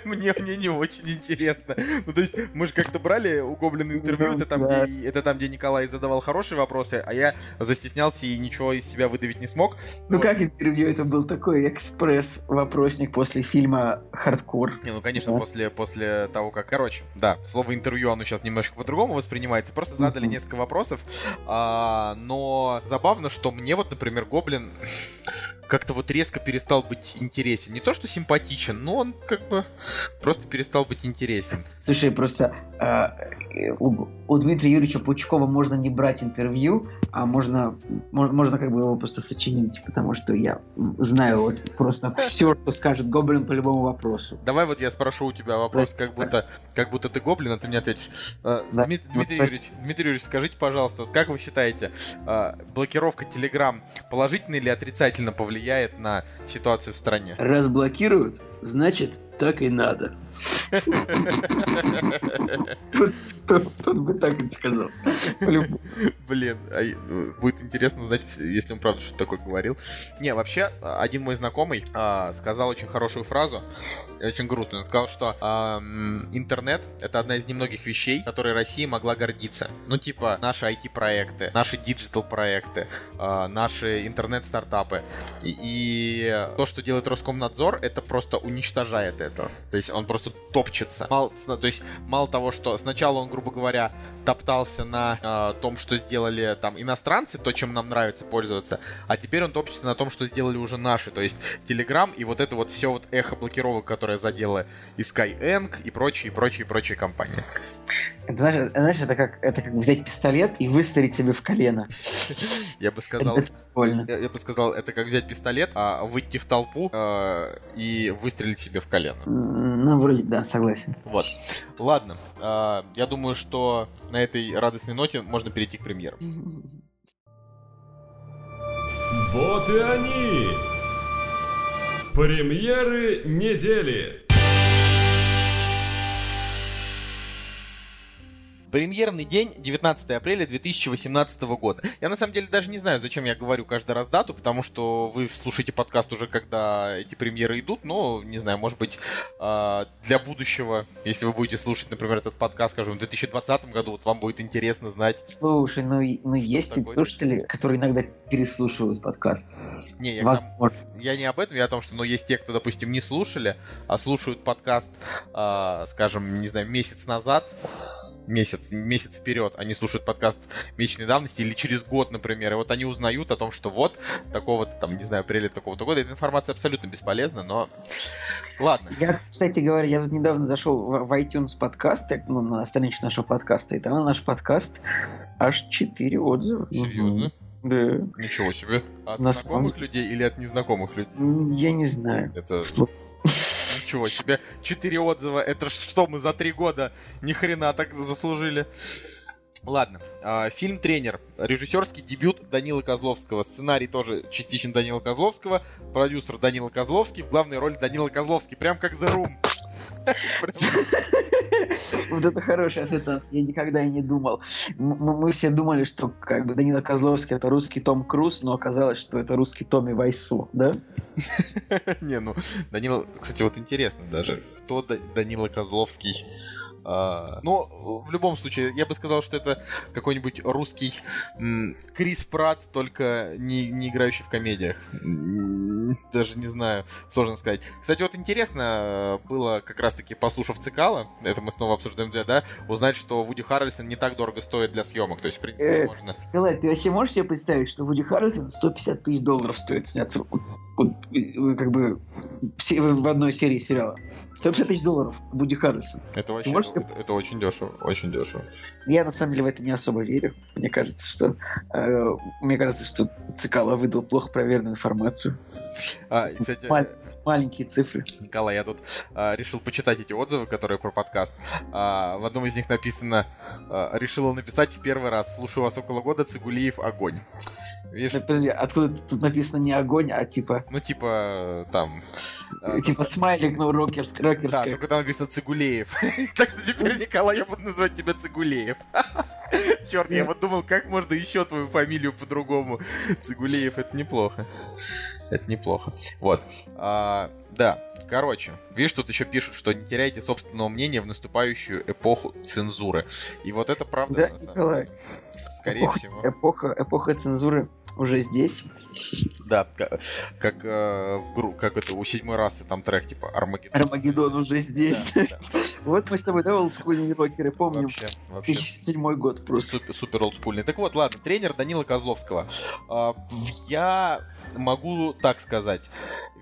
Мне, мне не очень интересно. Ну, то есть, мы же как-то брали у Гоблина интервью, это там, где, это там, где Николай задавал хорошие вопросы, а я застеснялся и ничего из себя выдавить не смог. Ну, как интервью? Это был такой экспресс-вопросник после фильма «Хардкор». Не, ну, конечно, после, после того, как... Короче, да, слово интервью, оно сейчас немножко по-другому воспринимается. Просто задали несколько вопросов, а, но забавно, что мне вот, например, Гоблин как-то вот резко перестал быть интересен. Не то, что симпатичен, но он как бы просто перестал быть интересен. Слушай, просто э, у, у Дмитрия Юрьевича Пучкова можно не брать интервью, а можно, можно как бы его просто сочинить, потому что я знаю вот просто все, что скажет Гоблин по любому вопросу. Давай вот я спрошу у тебя вопрос, как будто, как будто ты Гоблин, а ты мне ответишь. Э, да. Дмитрий, Дмитрий, Юрьевич, Дмитрий Юрьевич, скажите, пожалуйста, вот как вы считаете, э, блокировка Telegram положительно или отрицательно повлияет влияет на ситуацию в стране. Разблокируют, значит, так и надо. Тот бы так и сказал. Блин, а ну, будет интересно узнать, если он правда что-то такое говорил. Не, вообще, один мой знакомый а, сказал очень хорошую фразу, очень грустную. Он сказал, что интернет — это одна из немногих вещей, которые Россия могла гордиться. Ну, типа, наши IT-проекты, наши диджитал-проекты, а, наши интернет-стартапы. И то, что делает Роскомнадзор, это просто уничтожает это. То есть он просто топчется. Мало, то есть мало того, что сначала он, грубо говоря, топтался на э, том, что сделали там иностранцы, то, чем нам нравится пользоваться, а теперь он топчется на том, что сделали уже наши, то есть Telegram и вот это вот все вот эхо блокировок, которое задело и Skyeng и прочие, прочие, прочие компании. Это, знаешь, знаешь, это как, это как взять пистолет и выстрелить себе в колено. Я бы сказал, я, я бы сказал, это как взять пистолет, а выйти в толпу э, и выстрелить себе в колено. Ну, вроде, да, согласен. Вот. Ладно. Э, я думаю, что на этой радостной ноте можно перейти к премьерам. Вот и они! Премьеры недели! Премьерный день 19 апреля 2018 года. Я на самом деле даже не знаю, зачем я говорю каждый раз дату, потому что вы слушаете подкаст уже, когда эти премьеры идут, но, не знаю, может быть, а, для будущего, если вы будете слушать, например, этот подкаст, скажем, в 2020 году, вот вам будет интересно знать. Слушай, ну, ну есть такое? слушатели, которые иногда переслушивают подкаст. Не, я, там, я не об этом, я о том, что, ну, есть те, кто, допустим, не слушали, а слушают подкаст, э, скажем, не знаю, месяц назад, месяц, месяц вперед они слушают подкаст месячной давности или через год, например, и вот они узнают о том, что вот такого-то там, не знаю, апреля такого-то года. Эта информация абсолютно бесполезна, но ладно. Я, кстати говоря, я вот недавно зашел в, iTunes подкаст, ну, на страничку нашего подкаста, и там наш подкаст аж 4 отзыва. Серьезно? Да. Ничего себе. От на знакомых самом... людей или от незнакомых людей? Я не знаю. Это... Ничего себе. Четыре отзыва. Это что, мы за три года ни хрена так заслужили? Ладно, а, фильм «Тренер». Режиссерский дебют Данила Козловского. Сценарий тоже частично Данила Козловского. Продюсер Данила Козловский. В главной роли Данила Козловский. Прям как The Room. Вот это хорошая ассоциация, я никогда и не думал. Мы все думали, что как бы Данила Козловский это русский Том Круз, но оказалось, что это русский Томми Вайсу, да? Не, ну, Данила, кстати, вот интересно даже, кто Данила Козловский ну, в любом случае, я бы сказал, что это какой-нибудь русский м, Крис Пратт, только не, не играющий в комедиях. Даже не знаю, сложно сказать. Кстати, вот интересно было, как раз-таки послушав Цикала, это мы снова обсуждаем, да, узнать, что Вуди Харрельсон не так дорого стоит для съемок. То есть, в принципе, э, можно... Николай, ты вообще можешь себе представить, что Вуди Харрельсон 150 тысяч долларов стоит сняться как бы в одной серии сериала? 150 тысяч долларов Вуди Харрельсон. Это вообще это, это очень дешево, очень дешево. Я на самом деле в это не особо верю. Мне кажется, что э, мне кажется, что Цикало выдал плохо проверенную информацию. А, кстати, Маль маленькие цифры. Николай, я тут а, решил почитать эти отзывы, которые про подкаст. А, в одном из них написано, а, решила написать в первый раз. Слушаю вас около года, Цигулиев огонь. Видишь? Подожди, откуда тут написано не огонь, а типа... Ну, типа, там... Типа смайлик, ну, рокерс. Да, только там написано Цигулеев. так что теперь, Николай, я буду называть тебя Цигулеев. Черт, я вот думал, как можно еще твою фамилию по-другому. Цигулеев, это неплохо. Это неплохо. Вот. А, Да, короче, видишь, тут еще пишут, что не теряйте собственного мнения в наступающую эпоху цензуры. И вот это правда, Да, на самом Николай. деле. Скорее Эпоха- всего. Эпоха, эпоха цензуры уже здесь. Да, ка- как, э, в гру... как это у седьмой расы там трек типа Армагеддон. Армагеддон уже здесь. Да, да. Вот мы с тобой, да, олдскульные рокеры, помним. Вообще, вообще 2007 год просто. супер, супер олдскульный. Так вот, ладно, тренер Данила Козловского. А, Я могу так сказать.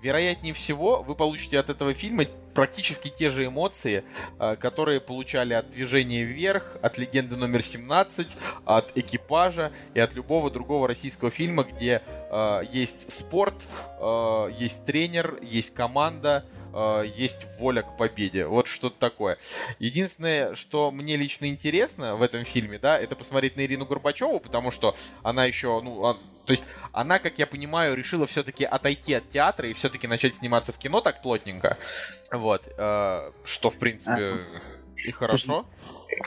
Вероятнее всего, вы получите от этого фильма практически те же эмоции, а, которые получали от движения вверх, от легенды номер 17, от экипажа и от любого другого российского фильма, где а, есть спорт, а, есть тренер, есть команда, а, есть воля к победе. Вот что-то такое. Единственное, что мне лично интересно в этом фильме, да, это посмотреть на Ирину Горбачеву, потому что она еще, ну, а- то есть она, как я понимаю, решила все-таки отойти от театра и все-таки начать сниматься в кино так плотненько. Вот. э, что, в принципе, и хорошо.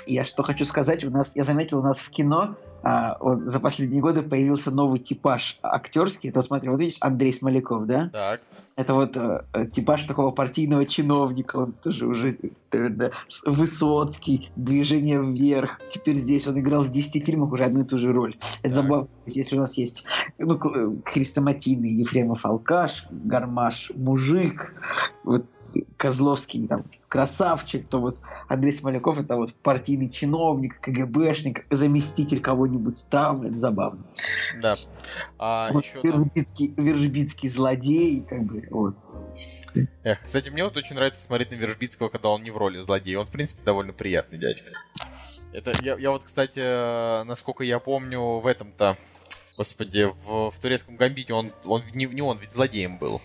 Я что хочу сказать, у нас, я заметил, у нас в кино а, вот за последние годы появился новый типаж актерский. Вот смотри, вот видишь, Андрей Смоляков, да? Так. Это вот э, типаж такого партийного чиновника, он тоже уже да, Высоцкий, движение вверх. Теперь здесь он играл в 10 фильмах уже одну и ту же роль. Это Так. забавно. То Если у нас есть ну, хрестоматийный Ефремов алкаш, Гармаш мужик, вот Козловский там красавчик, то вот Андрей Смоляков это вот партийный чиновник, КГБшник, заместитель кого-нибудь там, это забавно. Да. А Вот еще Вержбицкий, Вержбицкий злодей, как бы, вот. Эх, кстати, мне вот очень нравится смотреть на Вержбицкого, когда он не в роли злодея. Он, в принципе, довольно приятный дядька. Это я, я вот, кстати, э, насколько я помню, в этом-то, господи, в, в турецком гамбите он, он не, не он, ведь злодеем был.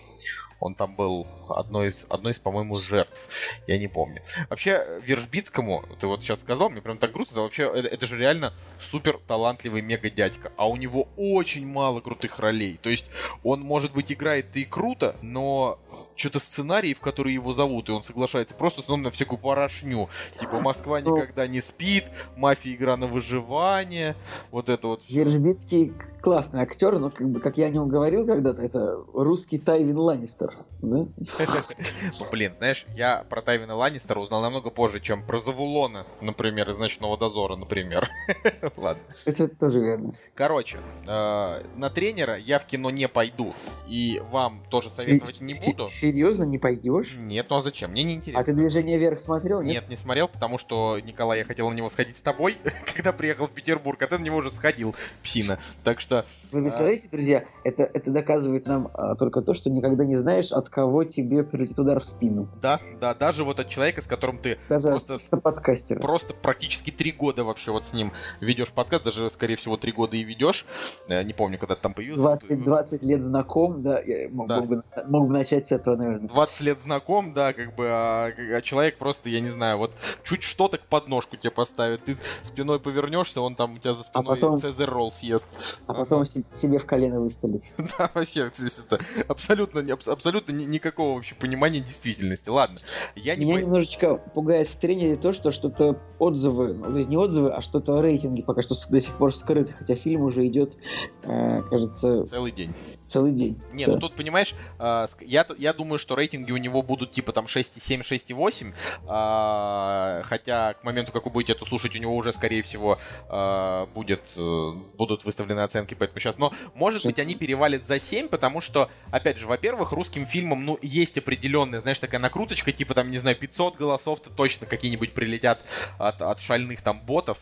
Он там был одной из, одной из, по-моему, жертв. Я не помню. Вообще, Вержбицкому, ты вот сейчас сказал, мне прям так грустно, вообще, это, это же реально супер талантливый мега дядька. А у него очень мало крутых ролей. То есть, он, может быть, играет и круто, но что-то сценарий, в который его зовут, и он соглашается просто снова на всякую порошню. Типа Москва Ну. никогда не спит, мафия игра на выживание, вот это вот. Вержбицкий классный актер, но как бы, как я о нем говорил когда-то, это русский Тайвин Ланнистер. да? Ну, блин, знаешь, я про Тайвина Ланнистера узнал намного позже, чем про Завулона, например, из «Ночного дозора», например. Ладно. Это тоже верно. Короче, э, на тренера я в кино не пойду, и вам тоже советовать не буду. Серьезно, не пойдешь? Нет, ну а зачем? Мне не А интересно. ты движение вверх смотрел? Нет. Нет, не смотрел, потому что, Николай, я хотел на него сходить с тобой, когда приехал в Петербург, а ты на него уже сходил, псина. Так что, Вы представляете, друзья, это, это доказывает нам а, только то, что никогда не знаешь, от кого тебе прилетит удар в спину. да, да, даже вот от человека, с которым ты Даже Просто- подкастера. просто практически три года вообще вот с ним ведешь подкаст, даже, скорее всего, три года и ведешь. Э, Не помню, когда ты там появился. 20, 20 лет знаком, да, я мог, Да. бы, мог бы начать с этого, наверное. 20 лет знаком, да, как бы, а, а человек просто, я не знаю, вот чуть что так подножку тебе поставит, ты спиной повернешься, он там у тебя за спиной потом- Цезарь ролл съест. А потом се- себе в колено выстрелит. Да, вообще, то есть это абсолютно, абсолютно ни- никакого вообще понимания действительности. Ладно, я не... Меня по- немножечко пугает в тренере то, что что-то отзывы, ну, то есть не отзывы, а что-то рейтинги пока что до сих пор скрыты, хотя фильм уже идет, э, кажется, Целый день. целый день. Не, Да. ну тут, понимаешь, а, я, я думаю, что рейтинги у него будут типа там 6,7, 6,8, а, хотя к моменту, как вы будете это слушать, у него уже, скорее всего, а, будет, э, будут выставлены оценки, поэтому сейчас, но, может быть, они перевалят за 7, потому что, опять же, во-первых, русским фильмам, ну, есть определенная, знаешь, такая накруточка, типа там, не знаю, 500 голосов-то точно какие-нибудь прилетят от, от шальных там ботов.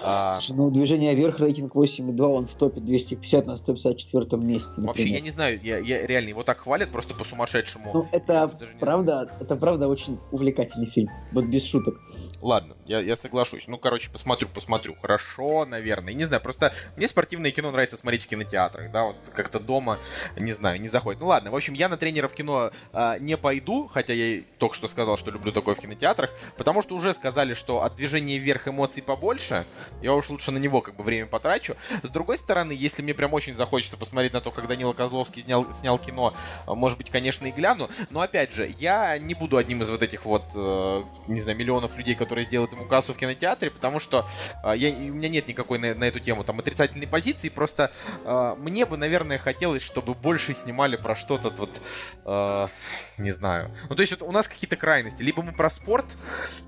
А, Слушай, ну, движение вверх, рейтинг 8,2, он в топе 250 на 154 месте. вообще, например. я не знаю, я, я реально его так хвалят просто по-сумасшедшему. Ну, это правда, это правда очень увлекательный фильм. Вот без шуток. Ладно, я, я соглашусь. Ну, короче, посмотрю, посмотрю. Хорошо, наверное. Не знаю, просто мне спортивное кино нравится смотреть в кинотеатрах, да, вот как-то дома, не знаю, не заходит. Ну ладно, в общем, я на тренера в кино а, не пойду, хотя я только что сказал, что люблю такое в кинотеатрах, потому что уже сказали, что от движения вверх эмоций побольше, я уж лучше на него как бы время потрачу. С другой стороны, если мне прям очень захочется посмотреть на то, как Данила Козловский снял, снял кино, может быть, конечно, и гляну. Но опять же, я не буду одним из вот этих вот, э, не знаю, миллионов людей, которые сделают ему кассу в кинотеатре, потому что э, я, у меня нет никакой на, на эту тему там отрицательной позиции. Просто э, мне бы, наверное, хотелось, чтобы больше снимали про что-то вот, э, не знаю. Ну, то есть вот у нас какие-то крайности. Либо мы про спорт,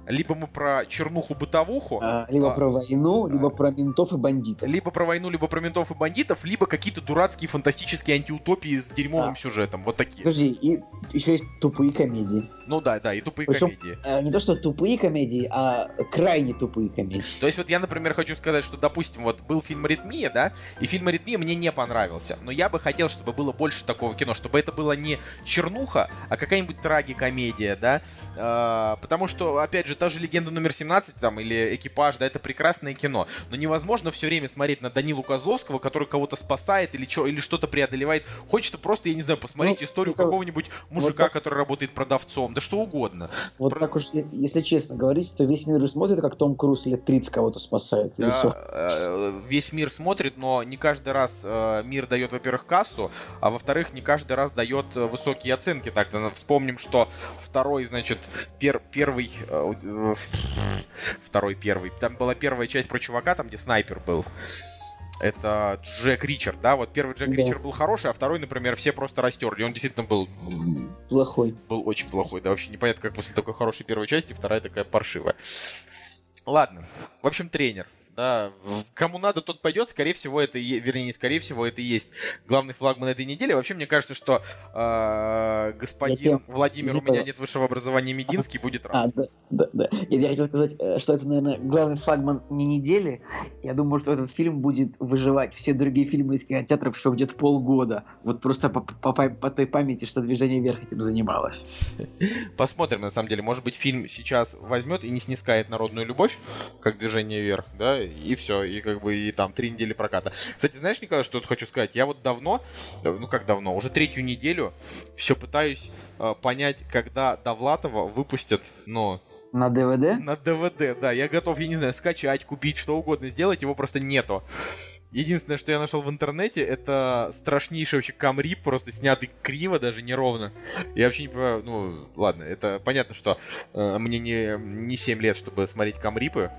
либо мы про чернуху-бытовуху. А, либо а, про войну, либо про ментов и бандитов. Либо про войну, либо про ментов и бандитов, либо какие-то дурацкие фантастические антиутопии с дерьмовым А. сюжетом. Вот такие. Подожди, и еще есть тупые комедии. Ну да, да, и тупые Причем- комедии. А, не то, что тупые комедии, а крайне тупые комедии. То есть вот я, например, хочу сказать, что, допустим, вот был фильм «Аритмия», да, и фильм «Аритмия» мне не понравился, но я бы хотел, чтобы было больше такого кино, чтобы это было не чернуха, а какая-нибудь трагикомедия, да, А, потому что, опять же, та же «Легенда номер 17», там, или «Экипаж», да, это прекрасное кино, но невозможно все время смотреть на Данилу Козловского, который кого-то спасает или, чё, или что-то преодолевает. Хочется просто, я не знаю, посмотреть Ну, историю это- какого-нибудь вот мужика, так- который работает продавцом, да что угодно. Вот Про- так уж, если честно говорить, то весь мир смотрит, как Том Круз лет 30 кого-то спасает. Да, э, весь мир смотрит, но не каждый раз э, мир дает, во-первых, кассу, а во-вторых, не каждый раз дает э, высокие оценки. Так, вспомним, что второй, значит, пер- первый, второй первый, там была первая часть про чувака, там где снайпер был. Это Джек Ричард, да, вот первый Джек Да. Ричард был хороший, а второй, например, все просто растерли. Он действительно был Плохой. был очень плохой. Да, вообще непонятно, как после такой хорошей первой части вторая такая паршивая. Ладно. В общем, тренер. Да, кому надо, тот пойдет. Скорее всего, это, и вернее, не скорее всего, это и есть главный флагман этой недели. Вообще, мне кажется, что э, господин Я Владимир, у извини, меня нет высшего образования Мединский, будет рад. А, да, да, да. Я, я хотел сказать, э, что это, наверное, главный флагман не недели. Я думаю, что этот фильм будет выживать все другие фильмы из кинотеатров еще где-то полгода. Вот просто по, по- по- по той памяти, что «Движение вверх» этим занималось. Посмотрим, на самом деле. Может быть, фильм сейчас возьмет и не снискает народную любовь, как движение вверх, да, и все, и как бы и там три недели проката. Кстати, знаешь, Николай, что я хочу сказать? Я вот давно, э, ну как давно, уже третью неделю все пытаюсь э, понять, когда Довлатова выпустят, ну, На ДВД? на ДВД, да. Я готов, я не знаю, скачать, купить, что угодно сделать, его просто нету. Единственное, что я нашел в интернете, это страшнейший вообще камрип, просто снятый криво, даже неровно. Я вообще не понимаю, ну, ладно, это понятно, что э, мне не, не 7 лет, чтобы смотреть камрипы,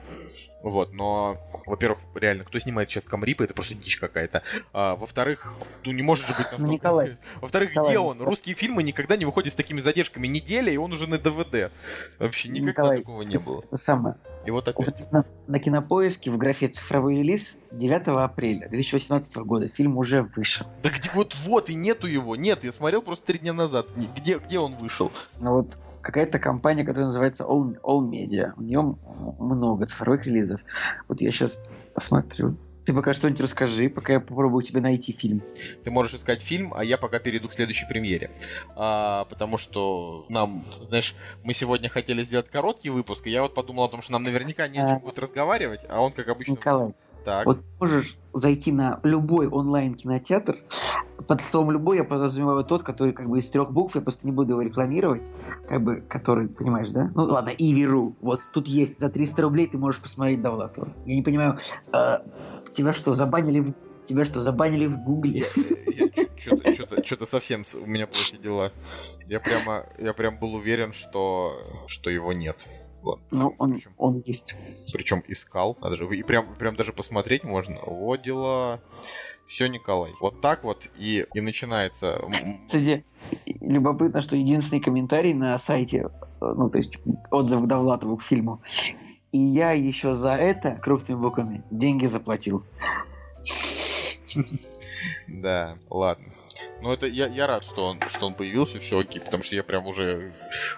вот, но, во-первых, реально, кто снимает сейчас камрипы, это просто дичь какая-то. А, во-вторых, ну, не может же быть настолько... Николай, Во-вторых, Николай, где он? Николай. Русские фильмы никогда не выходят с такими задержками. Неделя, и он уже на ДВД. Вообще никогда Николай, такого не было. Самое. И вот опять. На, на кинопоиске в графе цифровой релиз 9 апреля 2018 года фильм уже вышел. Да где вот вот и нету его. Нет, я смотрел просто три дня назад. Где, где он вышел? Но вот какая-то компания, которая называется All, All Media, у нее много цифровых релизов. Вот я сейчас посмотрю. Ты пока что-нибудь расскажи, пока я попробую тебе найти фильм. Ты можешь искать фильм, а я пока перейду к следующей премьере. А, потому что нам, знаешь, мы сегодня хотели сделать короткий выпуск, и я вот подумал о том, что нам наверняка не о чем будет разговаривать, а он, как обычно... Николай, Так. вот можешь зайти на любой онлайн-кинотеатр. Под словом «любой» я подразумеваю тот, который как бы из трех букв, я просто не буду его рекламировать, как бы, который, понимаешь, да? Ну ладно, Иви.ру. Вот тут есть за 300 рублей ты можешь посмотреть Довлатова. Я не понимаю, а, тебя что, забанили в... Тебя что, забанили в Гугле? Что-то, совсем у меня плохи дела. Я прямо, я прям был уверен, что, что его нет. Вот. Ну, он, Причем- он есть. Причем искал. Надо же, и прям, прям даже посмотреть можно. Вот дела. Все, Николай. Вот так вот и, и начинается. Кстати, любопытно, что единственный комментарий на сайте, э, ну, то есть отзыв Довлатова к фильму, и я еще за это крупными буквами деньги заплатил. Да, ладно. Ну, это я, я рад, что он, что он появился, все окей, потому что я прям уже,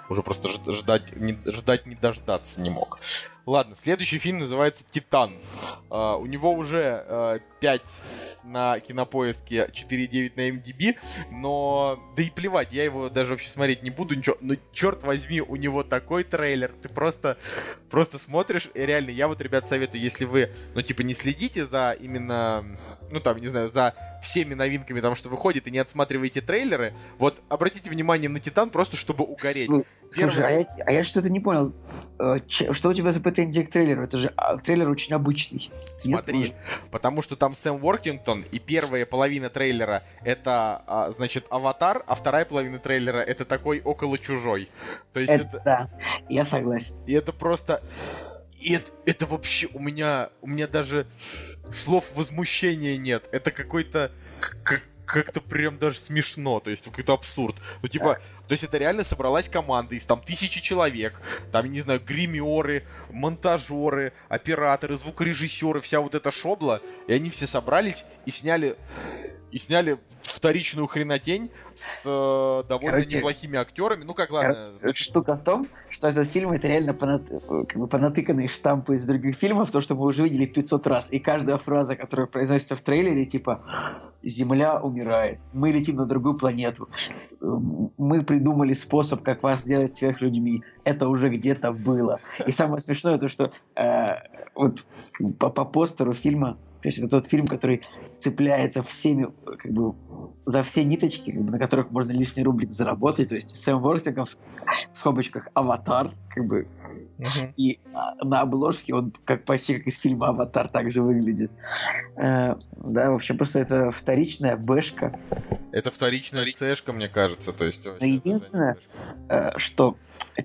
уже просто жд- ждать, не, ждать не дождаться не мог. Ладно, следующий фильм называется «Титан». А, у него уже а, 5 на кинопоиске, 4.9 на MDB, но да и плевать, я его даже вообще смотреть не буду, ничего, но черт возьми, у него такой трейлер, ты просто, просто смотришь, и реально, я вот, ребят, советую, если вы, ну, типа, не следите за именно, ну, там, не знаю, за всеми новинками там, что выходит, и не отсматриваете трейлеры, вот обратите внимание на Титан просто, чтобы угореть. Слу- Первый- Слушай, а я, а я что-то не понял. Э, что у тебя за претензии к трейлеру? Это же а, трейлер очень обычный. Смотри, Нет, потому что там Сэм Уоркингтон, и первая половина трейлера это, а, значит, аватар, а вторая половина трейлера это такой около чужой. То есть это, это, да, я согласен. и это просто, и это, это вообще у меня, у меня даже слов возмущения нет. Это какой-то как-то прям даже смешно, то есть какой-то абсурд. Ну, типа, то есть это реально собралась команда из там тысячи человек, там, не знаю, гримеры, монтажеры, операторы, звукорежиссеры, вся вот эта шобла, и они все собрались и сняли и сняли вторичную хренотень с э, довольно Короче, неплохими актерами. Ну как, ладно, Кор- Штука в том, что этот фильм это реально понат... э, как бы понатыканные штампы из других фильмов, то, что мы уже видели 500 раз. И каждая фраза, которая произносится в трейлере, типа «Земля умирает», «Мы летим на другую планету», «М, «Мы придумали способ, как вас сделать сверхлюдьми», это уже где-то было. И самое смешное то, что э, вот по, по постеру фильма, то есть это тот фильм, который цепляется всеми, как бы, за все ниточки, как бы, на которых можно лишний рублик заработать. То есть Сэм Ворсингом в скобочках «Аватар», как бы, и а, на обложке он как почти как из фильма «Аватар» также выглядит. Э, да, в общем, просто это вторичная бэшка. это вторичная цешка, мне кажется, то есть... вообще, единственное, э, что,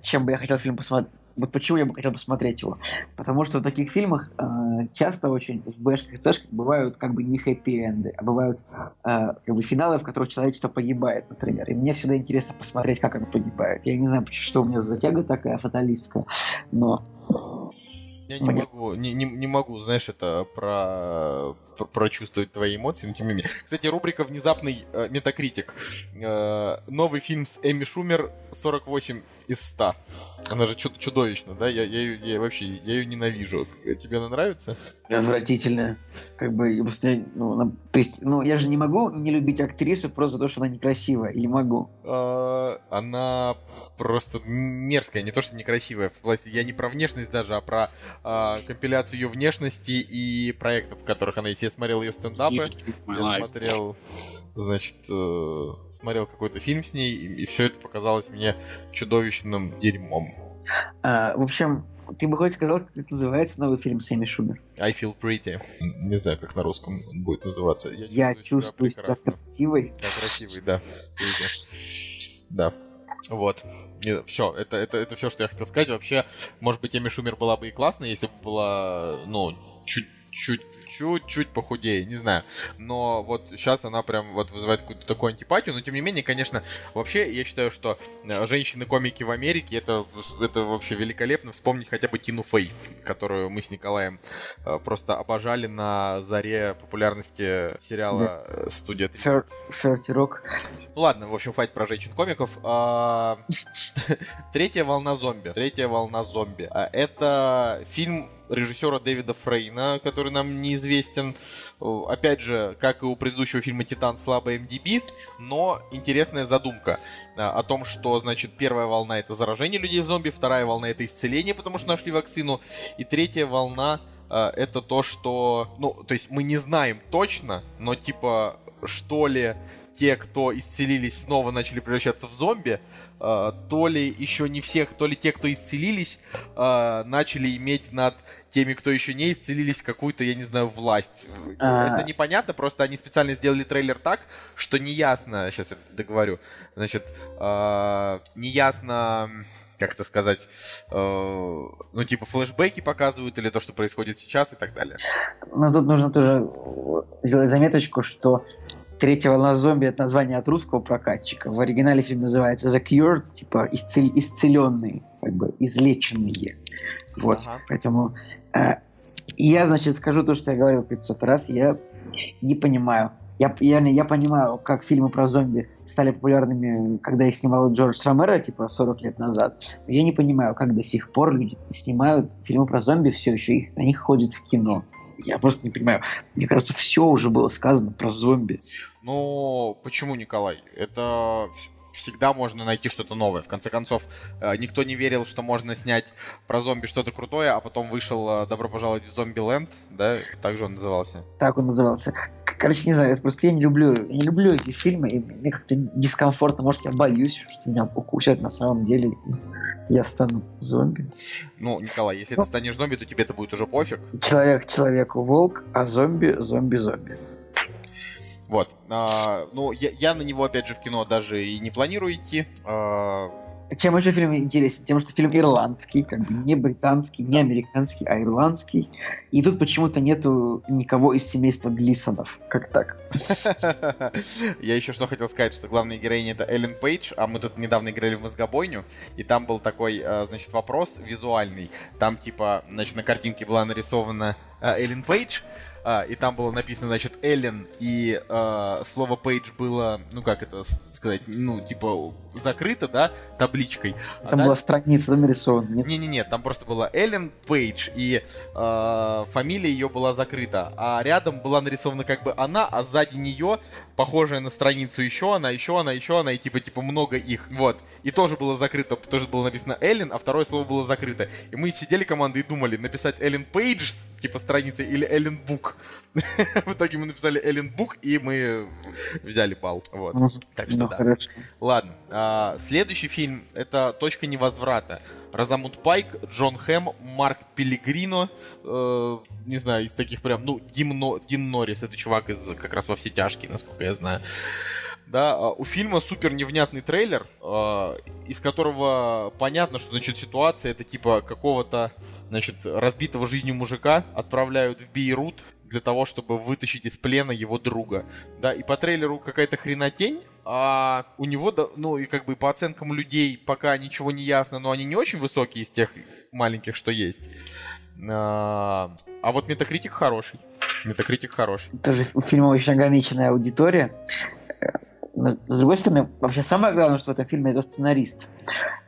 чем бы я хотел фильм посмотреть, вот почему я бы хотел посмотреть его. Потому что в таких фильмах э, часто очень в бэшках и цэшках бывают как бы не хэппи-энды, а бывают э, как бы финалы, в которых человечество погибает, например. И мне всегда интересно посмотреть, как оно погибает. Я не знаю, что у меня за затяга такая фаталистская, но Я не могу, не, не, не могу, знаешь, это про- прочувствовать твои эмоции, но тем не менее. Кстати, рубрика «Внезапный э, метакритик». Э, новый фильм с Эми Шумер 48 из 100. Она же чуд- чудовищна, да? Я, я, её- я вообще, я ее ненавижу. Тебе она нравится? отвратительная. Как бы, я просто, ну, она- то есть, ну, я же не могу не любить актрису просто за то, что она некрасивая. Или могу? Э, она просто мерзкая, не то что некрасивая. В смысле, я не про внешность даже, а про э, компиляцию ее внешности и проектов, в которых она есть. Я смотрел ее стендапы. Я смотрел, значит, э, смотрел какой-то фильм с ней, и, все это показалось мне чудовищным дерьмом. А, в общем, ты бы хоть сказал, как это называется новый фильм Сэмми Шумер? I feel pretty. Не знаю, как на русском он будет называться. Я чувствую себя красивой. Да, красивый, да. Pretty. Да. Вот. Все, это, это, это все, что я хотел сказать. Вообще, может быть, Эми Шумер была бы и классная, если бы была, ну, чуть чуть-чуть похудее, не знаю. Но вот сейчас она прям вот вызывает какую-то такую антипатию. Но тем не менее, конечно, вообще я считаю, что э, женщины-комики в Америке это, это вообще великолепно. Вспомнить хотя бы Тину Фей, которую мы с Николаем э, просто обожали на заре популярности сериала э, «Студия 30». Шер- Шерти Рок. Ну ладно, в общем, хватит про женщин-комиков. А, Третья волна зомби. Третья волна зомби. А, Это фильм режиссера Дэвида Фрейна, который нам неизвестен. Опять же, как и у предыдущего фильма «Титан» слабо MDB, но интересная задумка а, о том, что, значит, первая волна — это заражение людей в зомби, вторая волна — это исцеление, потому что нашли вакцину, и третья волна а, — это то, что... Ну, то есть мы не знаем точно, но типа, что ли те, кто исцелились, снова начали превращаться в зомби, э, то ли еще не всех, то ли те, кто исцелились, э, начали иметь над теми, кто еще не исцелились, какую-то, я не знаю, власть. А. Это непонятно, просто они специально сделали трейлер так, что неясно, сейчас я договорю, значит, э, неясно, как это сказать, э, ну, типа, флешбеки показывают, или то, что происходит сейчас, и так далее. Но тут нужно тоже сделать заметочку, что Третья волна зомби это название от русского прокатчика. В оригинале фильм называется The Cured, типа исцел... исцеленные, как бы излеченные. Вот. Ага. Поэтому э, я, значит, скажу то, что я говорил 500 раз. Я не понимаю. Я, я, я понимаю, как фильмы про зомби стали популярными, когда их снимал Джордж Ромеро, типа 40 лет назад. Но я не понимаю, как до сих пор люди снимают фильмы про зомби все еще, и на них ходят в кино. Я просто не понимаю. Мне кажется, все уже было сказано про зомби. Ну, почему, Николай? Это вс- всегда можно найти что-то новое. В конце концов, э, никто не верил, что можно снять про зомби что-то крутое, а потом вышел э, «Добро пожаловать в Зомби-ленд», да? Так же он назывался. Так он назывался. Короче, не знаю, это просто я не люблю, не люблю эти фильмы, и мне как-то дискомфортно, может, я боюсь, что меня укусят на самом деле, и я стану зомби. Ну, Николай, если ты станешь зомби, то тебе это будет уже пофиг. Человек человеку волк, а зомби зомби зомби. Вот. А, ну, я, я на него, опять же, в кино даже и не планирую идти. А, Чем еще фильм интересен? Тем, что фильм ирландский, как бы не британский, не американский, а ирландский. И тут почему-то нету никого из семейства Глисонов. Как так? Я еще что хотел сказать, что главная героиня это Эллен Пейдж, а мы тут недавно играли в мозгобойню, и там был такой, э, значит, вопрос визуальный. Там, типа, значит, на картинке была нарисована э, Эллен Пейдж, а, и там было написано, значит, Эллен, и э, слово Пейдж было, ну как это сказать, ну, типа, закрыто, да, табличкой. А Там даль- была страница там нарисована. Не-не-не, там просто была Эллен Пейдж, и э, фамилия ее была закрыта. А рядом была нарисована как бы она, а сзади нее, похожая на страницу еще она, еще она, еще она, и типа, типа много их. Вот. И тоже было закрыто, тоже было написано Эллен, а второе слово было закрыто. И мы сидели командой и думали, написать Эллен Пейдж, типа страница, или Эллен Бук. В итоге мы написали Эллен Бук, и мы взяли балл. Вот. Мгм. Так что Ну, да. Ладно, а, следующий фильм это «Точка невозврата». Розамунд Пайк, Джон Хэм, Марк Пелигрино, э, не знаю, из таких прям, ну, Дим Но- Дин Норрис, это чувак из как раз во все тяжкие, насколько я знаю. Да, а, у фильма супер невнятный трейлер, а, из которого понятно, что, значит, ситуация это типа какого-то, значит, разбитого жизнью мужика отправляют в Бейрут для того, чтобы вытащить из плена его друга. Да, и по трейлеру какая-то хренотень, а у него, ну и как бы по оценкам людей пока ничего не ясно, но они не очень высокие из тех маленьких, что есть. А, а вот Метакритик хороший. Метакритик хороший. Тоже у фильма очень ограниченная аудитория. Но, с другой стороны, вообще самое главное, что в этом фильме это сценарист.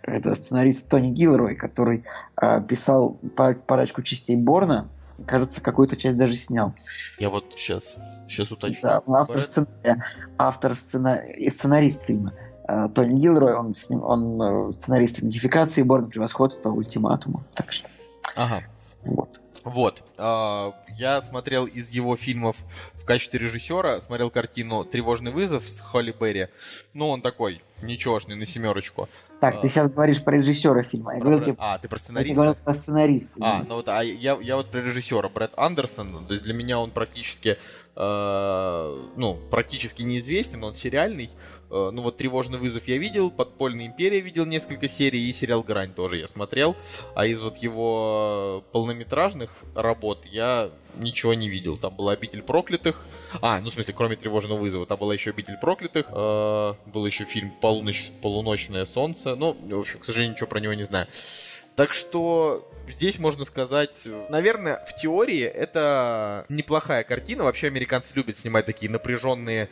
Это сценарист Тони Гилрой, который э, писал па- парочку частей Борна. Кажется, какую-то часть даже снял. Я вот сейчас, сейчас уточню. Да, автор, сценария, автор сцена- и сценарист фильма. Э, Тони Гилрой, он, с ним- он э, сценарист идентификации Борна, превосходства, ультиматума. Так что, Ага. вот. Вот. а, я смотрел из его фильмов в качестве режиссера, смотрел картину «Тревожный вызов» с Холли Берри. Ну, он такой, ничегошный, на семерочку. Так, А. ты сейчас говоришь про режиссера фильма. Я Про говорил Брэд- тебе А, ты про я сценариста? говорил про сценариста. А, ну вот, а я, я вот про режиссера Брэд Андерсон, то есть для меня он практически, э, ну, практически неизвестен, он сериальный. Э, ну вот «Тревожный вызов» я видел, «Подпольная империя» видел несколько серий, и сериал «Грань» тоже я смотрел. А из вот его полнометражных работ я ничего не видел. Там была «Обитель проклятых». А, ну в смысле, кроме «Тревожного вызова», там была еще «Обитель проклятых», э, был еще фильм «Полуночь, «Полуночное солнце». Ну, в общем, к сожалению, ничего про него не знаю. Так что здесь можно сказать, наверное, в теории это неплохая картина. Вообще американцы любят снимать такие напряженные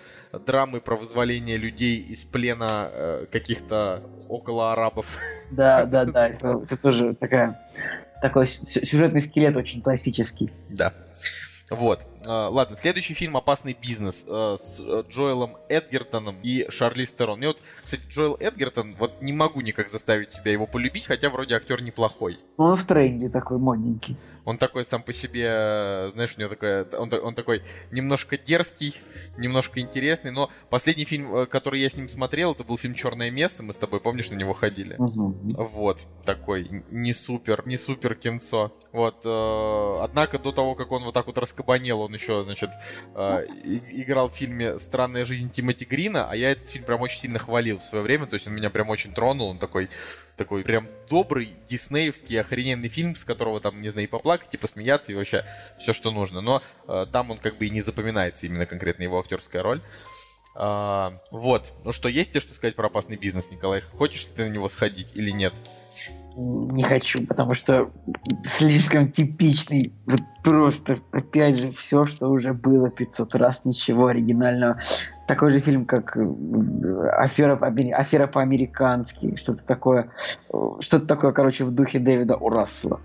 драмы про вызволение людей из плена э, каких-то около арабов. Да, да, да, это, это тоже такая, такой сю- сюжетный скелет очень классический. Да. Вот. А, Ладно, следующий фильм «Опасный бизнес» э, с э, Джоэлом Эдгертоном и Шарлиз Терон. Мне вот, кстати, Джоэл Эдгертон, вот не могу никак заставить себя его полюбить, хотя вроде актер неплохой. Он в тренде такой модненький. Он такой сам по себе, знаешь, у него такая, он, он такой немножко дерзкий, немножко интересный, но последний фильм, э, который я с ним смотрел, это был фильм «Черное место», мы с тобой, помнишь, на него ходили? Мгм. Вот, такой, не супер, не супер кинцо. Вот, э, однако до того, как он вот так вот раскабанел, он еще, значит, э, и- играл в фильме «Странная жизнь Тимоти Грина», а я этот фильм прям очень сильно хвалил в свое время, то есть он меня прям очень тронул, он такой, такой прям добрый, диснеевский, охрененный фильм, с которого там, не знаю, и поплакать, и посмеяться, и вообще все, что нужно. Но э, там он как бы и не запоминается, именно конкретно его актерская роль. А, вот. Ну что, есть тебе что сказать про опасный бизнес, Николай? Хочешь ли ты на него сходить или нет? Не хочу, потому что слишком типичный. Вот просто, опять же, все, что уже было 500 раз, ничего оригинального. Такой же фильм, как э, «Афера, «Афера по-американски», что-то такое, э, что-то такое, короче, в духе Дэвида Урасла.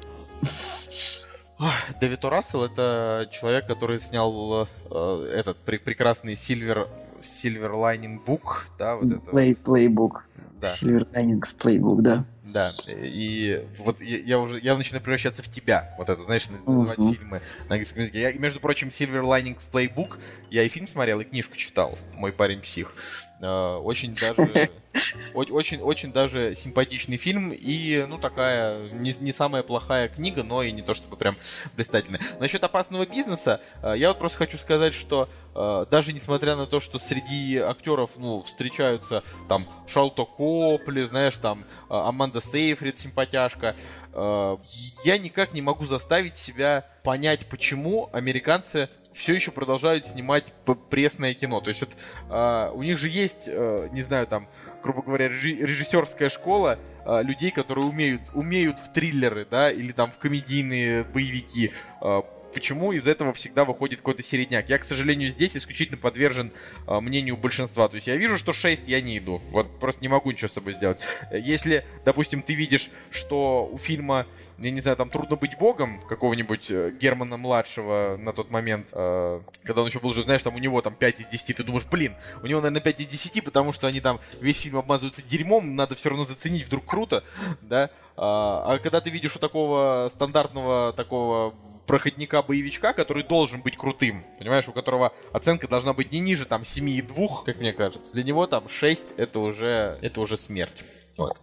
Дэвид О. Рассел это человек, который снял э, этот пре- прекрасный Silver, Silver Lining Book, да, вот это. Play, Playbook. Да, Silver Linings Playbook, да. Да, и вот я, я уже я начинаю превращаться в тебя. Вот это, знаешь, называть Мгм. фильмы на английском языке. Я, между прочим, Silver Linings Playbook, я и фильм смотрел, и книжку читал. Мой парень псих. Э, Очень даже очень, очень даже симпатичный фильм и, ну, такая не, не самая плохая книга, но и не то чтобы прям блистательная. Насчет опасного бизнеса, э, я вот просто хочу сказать, что э, даже несмотря на то, что среди актеров, ну, встречаются там Шалто Копли, знаешь, там Аманда Сейфрид, симпатяшка, я никак не могу заставить себя понять, почему американцы все еще продолжают снимать пресное кино. То есть вот, э, у них же есть, э, не знаю, там, грубо говоря, режи- режиссерская школа э, людей, которые умеют, умеют в триллеры, да, или там в комедийные боевики. Э, Почему из этого всегда выходит какой-то середняк? Я, к сожалению, здесь исключительно подвержен э, мнению большинства. То есть я вижу, что 6, я не иду. Вот просто не могу ничего с собой сделать. Если, допустим, ты видишь, что у фильма, я не знаю, там «Трудно быть богом» какого-нибудь э, Германа младшего на тот момент, э, когда он еще был жив, знаешь, там у него там 5 из 10, ты думаешь, блин, у него, наверное, 5 из 10, потому что они там весь фильм обмазываются дерьмом, надо все равно заценить, вдруг круто, да? А, а когда ты видишь у такого стандартного такого проходника-боевичка, который должен быть крутым, понимаешь, у которого оценка должна быть не ниже там 7,2, как мне кажется. Для него там 6 это уже, это уже смерть. Вот.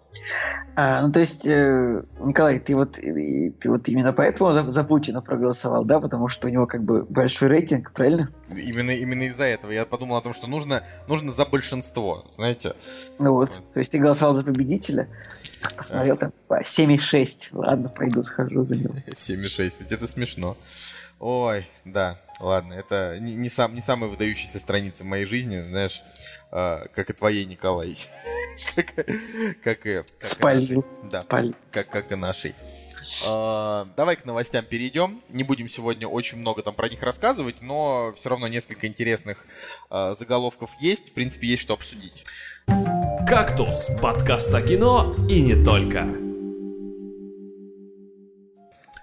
А, ну, то есть, э, Николай, ты вот, ты вот именно поэтому за, за Путина проголосовал, да? Потому что у него как бы большой рейтинг, правильно? Именно, именно из-за этого я подумал о том, что нужно, нужно за большинство, знаете. Ну вот. То есть ты голосовал за победителя. Посмотрел там по 7,6. Ладно, пойду схожу за него. 7,6, это смешно. Ой, да, ладно, это не, не, сам, не самая выдающаяся страница в моей жизни, знаешь, а, как и твоей, Николай. Как, как и, как и Спалил. нашей. Да, Спалил. как, как и нашей. А, давай к новостям перейдем. Не будем сегодня очень много там про них рассказывать, но все равно несколько интересных а, заголовков есть. В принципе, есть что обсудить. «Кактус» — подкаст о кино и не только.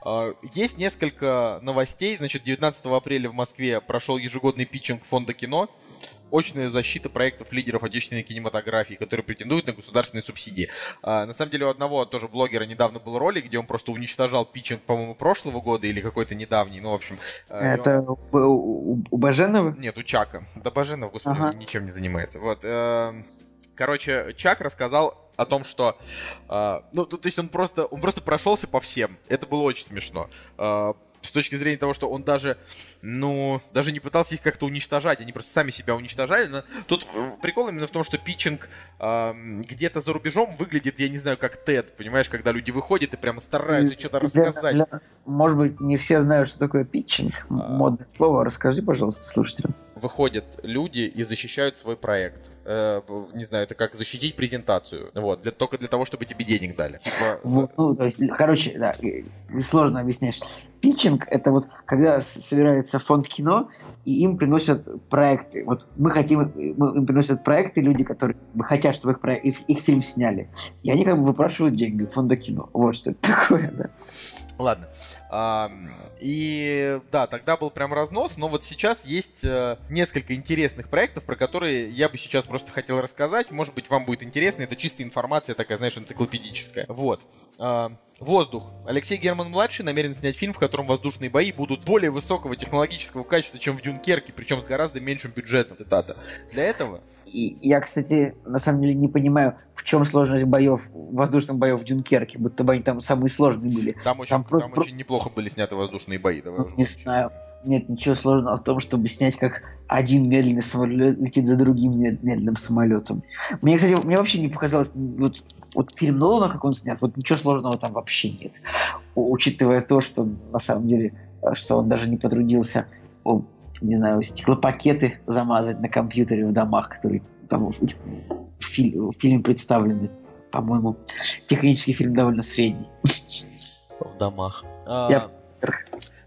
А, Есть несколько новостей. Значит, 19 апреля в Москве прошел ежегодный питчинг фонда кино. Очная защита проектов лидеров отечественной кинематографии, которые претендуют на государственные субсидии. А, на самом деле у одного тоже блогера недавно был ролик, где он просто уничтожал питчинг, по-моему, прошлого года или какой-то недавний. Ну, в общем... а, и он- Это у, Баженова? нет, у Чака. Да Баженов, господи, Ага. ничем не занимается. Вот. эм, Короче, Чак рассказал о том, что... э, ну, то то есть он просто, он просто прошелся по всем. Это было очень смешно. Э, с точки зрения того, что он даже, ну, даже не пытался их как-то уничтожать, они просто сами себя уничтожали. Но тут э, прикол именно в том, что питчинг эм, где-то за рубежом выглядит, я не знаю, как TED, понимаешь, когда люди выходят и прямо стараются что-то Для- рассказать. для- Может быть, не все знают, что такое питчинг. А. Модное слово. Расскажи, пожалуйста, слушателям. Выходят люди и защищают свой проект. Э, не знаю, это как защитить презентацию. Вот, для, только для того, чтобы тебе денег дали. Типа, Вот, ну, то есть, короче, да, сложно объяснять. Питчинг — это вот когда собирается фонд кино, и им приносят проекты. Вот мы хотим, мы- им приносят проекты люди, которые хотят, чтобы их, проект- их, их фильм сняли. И они как бы выпрашивают деньги фонда кино. Вот что это такое, да. Ладно. Ам, и да, тогда был прям разнос, но вот сейчас есть э, несколько интересных проектов, про которые я бы сейчас просто хотел рассказать. Может быть, вам будет интересно. Это чистая информация такая, знаешь, энциклопедическая. Вот. Ам, Воздух. Алексей Герман-младший намерен снять фильм, в котором воздушные бои будут более высокого технологического качества, чем в Дюнкерке, причем с гораздо меньшим бюджетом. Цитата. Для этого И я, кстати, на самом деле не понимаю, в чем сложность боев, воздушных боев в Дюнкерке, будто бы они там самые сложные были. там очень, Там там просто- очень неплохо были сняты воздушные бои. Давай Ну, уже не знаю. Нет ничего сложного в том, чтобы снять, как один медленный самолет летит за другим мед- медленным самолетом. Мне, кстати, мне вообще не показалось, вот, вот фильм Нолана, как он снят, вот ничего сложного там вообще нет. Учитывая то, что на самом деле, э, что он даже не потрудился, о, не знаю, стеклопакеты замазать на компьютере в домах, которые там в, в филь- в фильме представлены. По-моему, технический фильм довольно средний. в домах. А, Я-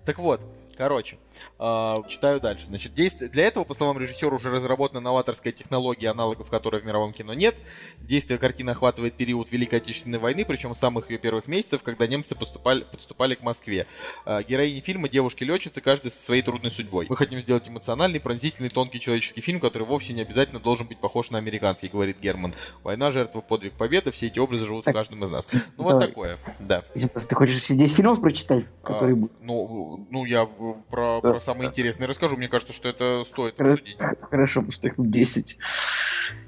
Так вот, Короче, э, читаю дальше. Значит, действие... для этого, по словам режиссера, уже разработана новаторская технология, аналогов которой в мировом кино нет. Действие картины охватывает период Великой Отечественной войны, причем с самых ее первых месяцев, когда немцы поступали, подступали к Москве. Э, героини фильма девушки-летчицы, каждая со своей трудной судьбой. Мы хотим сделать эмоциональный, пронзительный, тонкий человеческий фильм, который вовсе не обязательно должен быть похож на американский, говорит Герман. Война, жертва, подвиг, победа, все эти образы живут Так, в каждом из нас. Ну вот давай. такое, да. Ты хочешь все 10 фильмов прочитать, которые А, ну, ну, я про, Да. про самые интересные расскажу. Мне кажется, что это стоит обсудить. Хорошо, потому что их тут 10.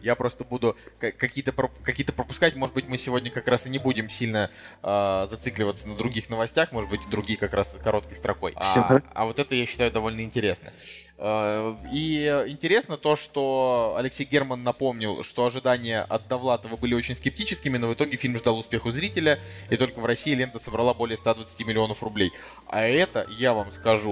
Я просто буду ка- какие-то какие-то пропускать. Может быть, мы сегодня как раз и не будем сильно а, зацикливаться на других новостях. Может быть, другие как раз короткой строкой. А, а вот это я считаю довольно интересно. А, И интересно то, что Алексей Герман напомнил, что ожидания от Довлатова были очень скептическими, но в итоге фильм ждал успех у зрителя, и только в России лента собрала более 120 миллионов рублей. А это, я вам скажу,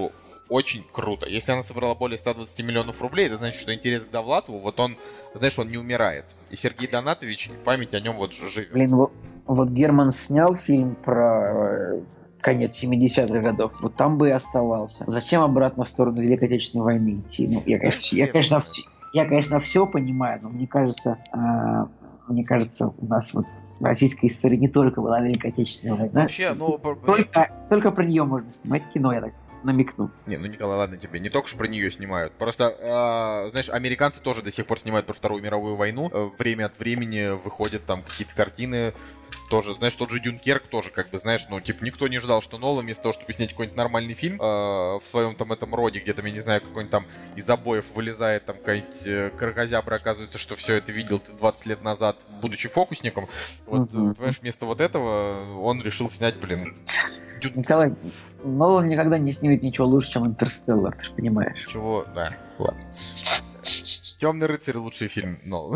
очень круто. Если она собрала более 120 миллионов рублей, это значит, что интерес к Довлатову, вот он, знаешь, он не умирает. И Сергей Донатович, память о нем вот живет. Блин, вот, вот Герман снял фильм про э, конец 70-х годов. Вот там бы и оставался. Зачем обратно в сторону Великой Отечественной войны идти? Ну, я, конечно, я, конечно, все, я, конечно, все понимаю, но мне кажется, а, мне кажется, у нас вот в российской истории не только была Великая Отечественная война. Вообще, ну... Только, только про нее можно снимать кино, я так намекну. Не, ну Николай, ладно тебе, не только что про нее снимают. Просто, а, знаешь, американцы тоже до сих пор снимают про Вторую мировую войну. Э, Время от времени выходят там какие-то картины. Тоже, знаешь, тот же Дюнкерк тоже, как бы, знаешь, ну, типа, никто не ждал, что Нолан вместо того, чтобы снять какой-нибудь нормальный фильм э, в своем там этом роде, где там, я не знаю, какой-нибудь там из обоев вылезает там какая-нибудь э, крокозябра, оказывается, что все это видел ты 20 лет назад, будучи фокусником. Вот, э, понимаешь, вместо вот этого он решил снять, блин, Дюн- Николай, Нолан никогда не снимет ничего лучше, чем Интерстеллар, ты же понимаешь. Чего? Да, ладно. Темный рыцарь лучший фильм, но.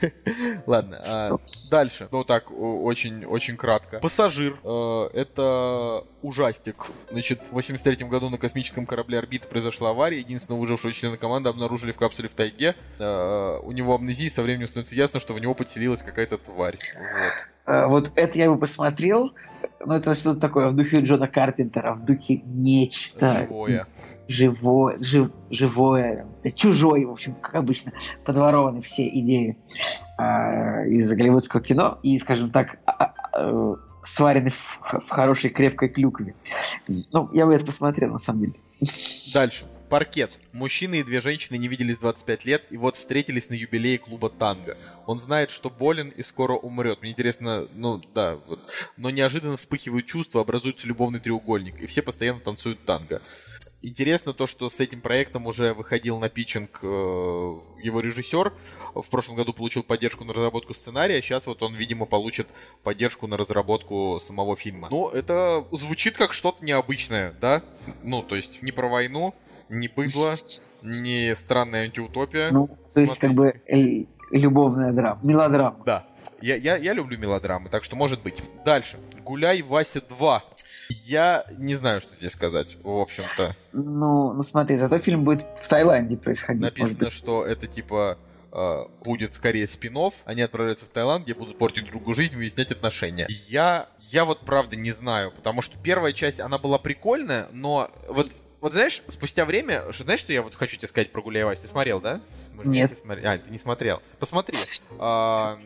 Ладно, а, дальше. Ну так, о- очень, очень кратко. Пассажир. э, это ужастик. Значит, в 83 году на космическом корабле «Орбита» произошла авария. Единственного выжившего члена команды обнаружили в капсуле в тайге. Э, у него амнезия, со временем становится ясно, что в него подселилась какая-то тварь. Вот. А, Вот это я бы посмотрел, но это что-то такое в духе Джона Карпентера, в духе нечто. Живое. Живое, жив- живое, чужой, в общем, как обычно, подворованы все идеи а, из голливудского кино и, скажем так, э, сварены в, в хорошей крепкой клюкве. Ну, я бы это посмотрел, на самом деле. Дальше. Паркет. Мужчина и две женщины не виделись 25 лет, и вот встретились на юбилее клуба танго. Он знает, что болен и скоро умрет. Мне интересно, ну да, вот. Но неожиданно вспыхивают чувства, образуется любовный треугольник, и все постоянно танцуют танго. Интересно то, что с этим проектом уже выходил на питчинг э, его режиссер. В прошлом году получил поддержку на разработку сценария, сейчас вот он, видимо, получит поддержку на разработку самого фильма. Ну, это звучит как что-то необычное, да? Ну, то есть не про войну, не быдло, не странная антиутопия. Ну, то есть, как бы, э, любовная драма, мелодрама. Да. Я, я, я люблю мелодрамы, так что может быть. Дальше. Гуляй, Вася 2. Я не знаю, что тебе сказать, в общем-то. Ну, ну смотри, зато фильм будет в Таиланде происходить. Написано, что это типа э, будет скорее спин Они отправляются в Таиланд, где будут портить другу жизнь, выяснять отношения. Я, я вот правда не знаю, потому что первая часть, она была прикольная, но вот вот знаешь, спустя время, что, знаешь, что я вот хочу тебе сказать про Гуляй Вася? Ты смотрел, да? Мы Нет. смотрели. А, ты не смотрел. Посмотри. А,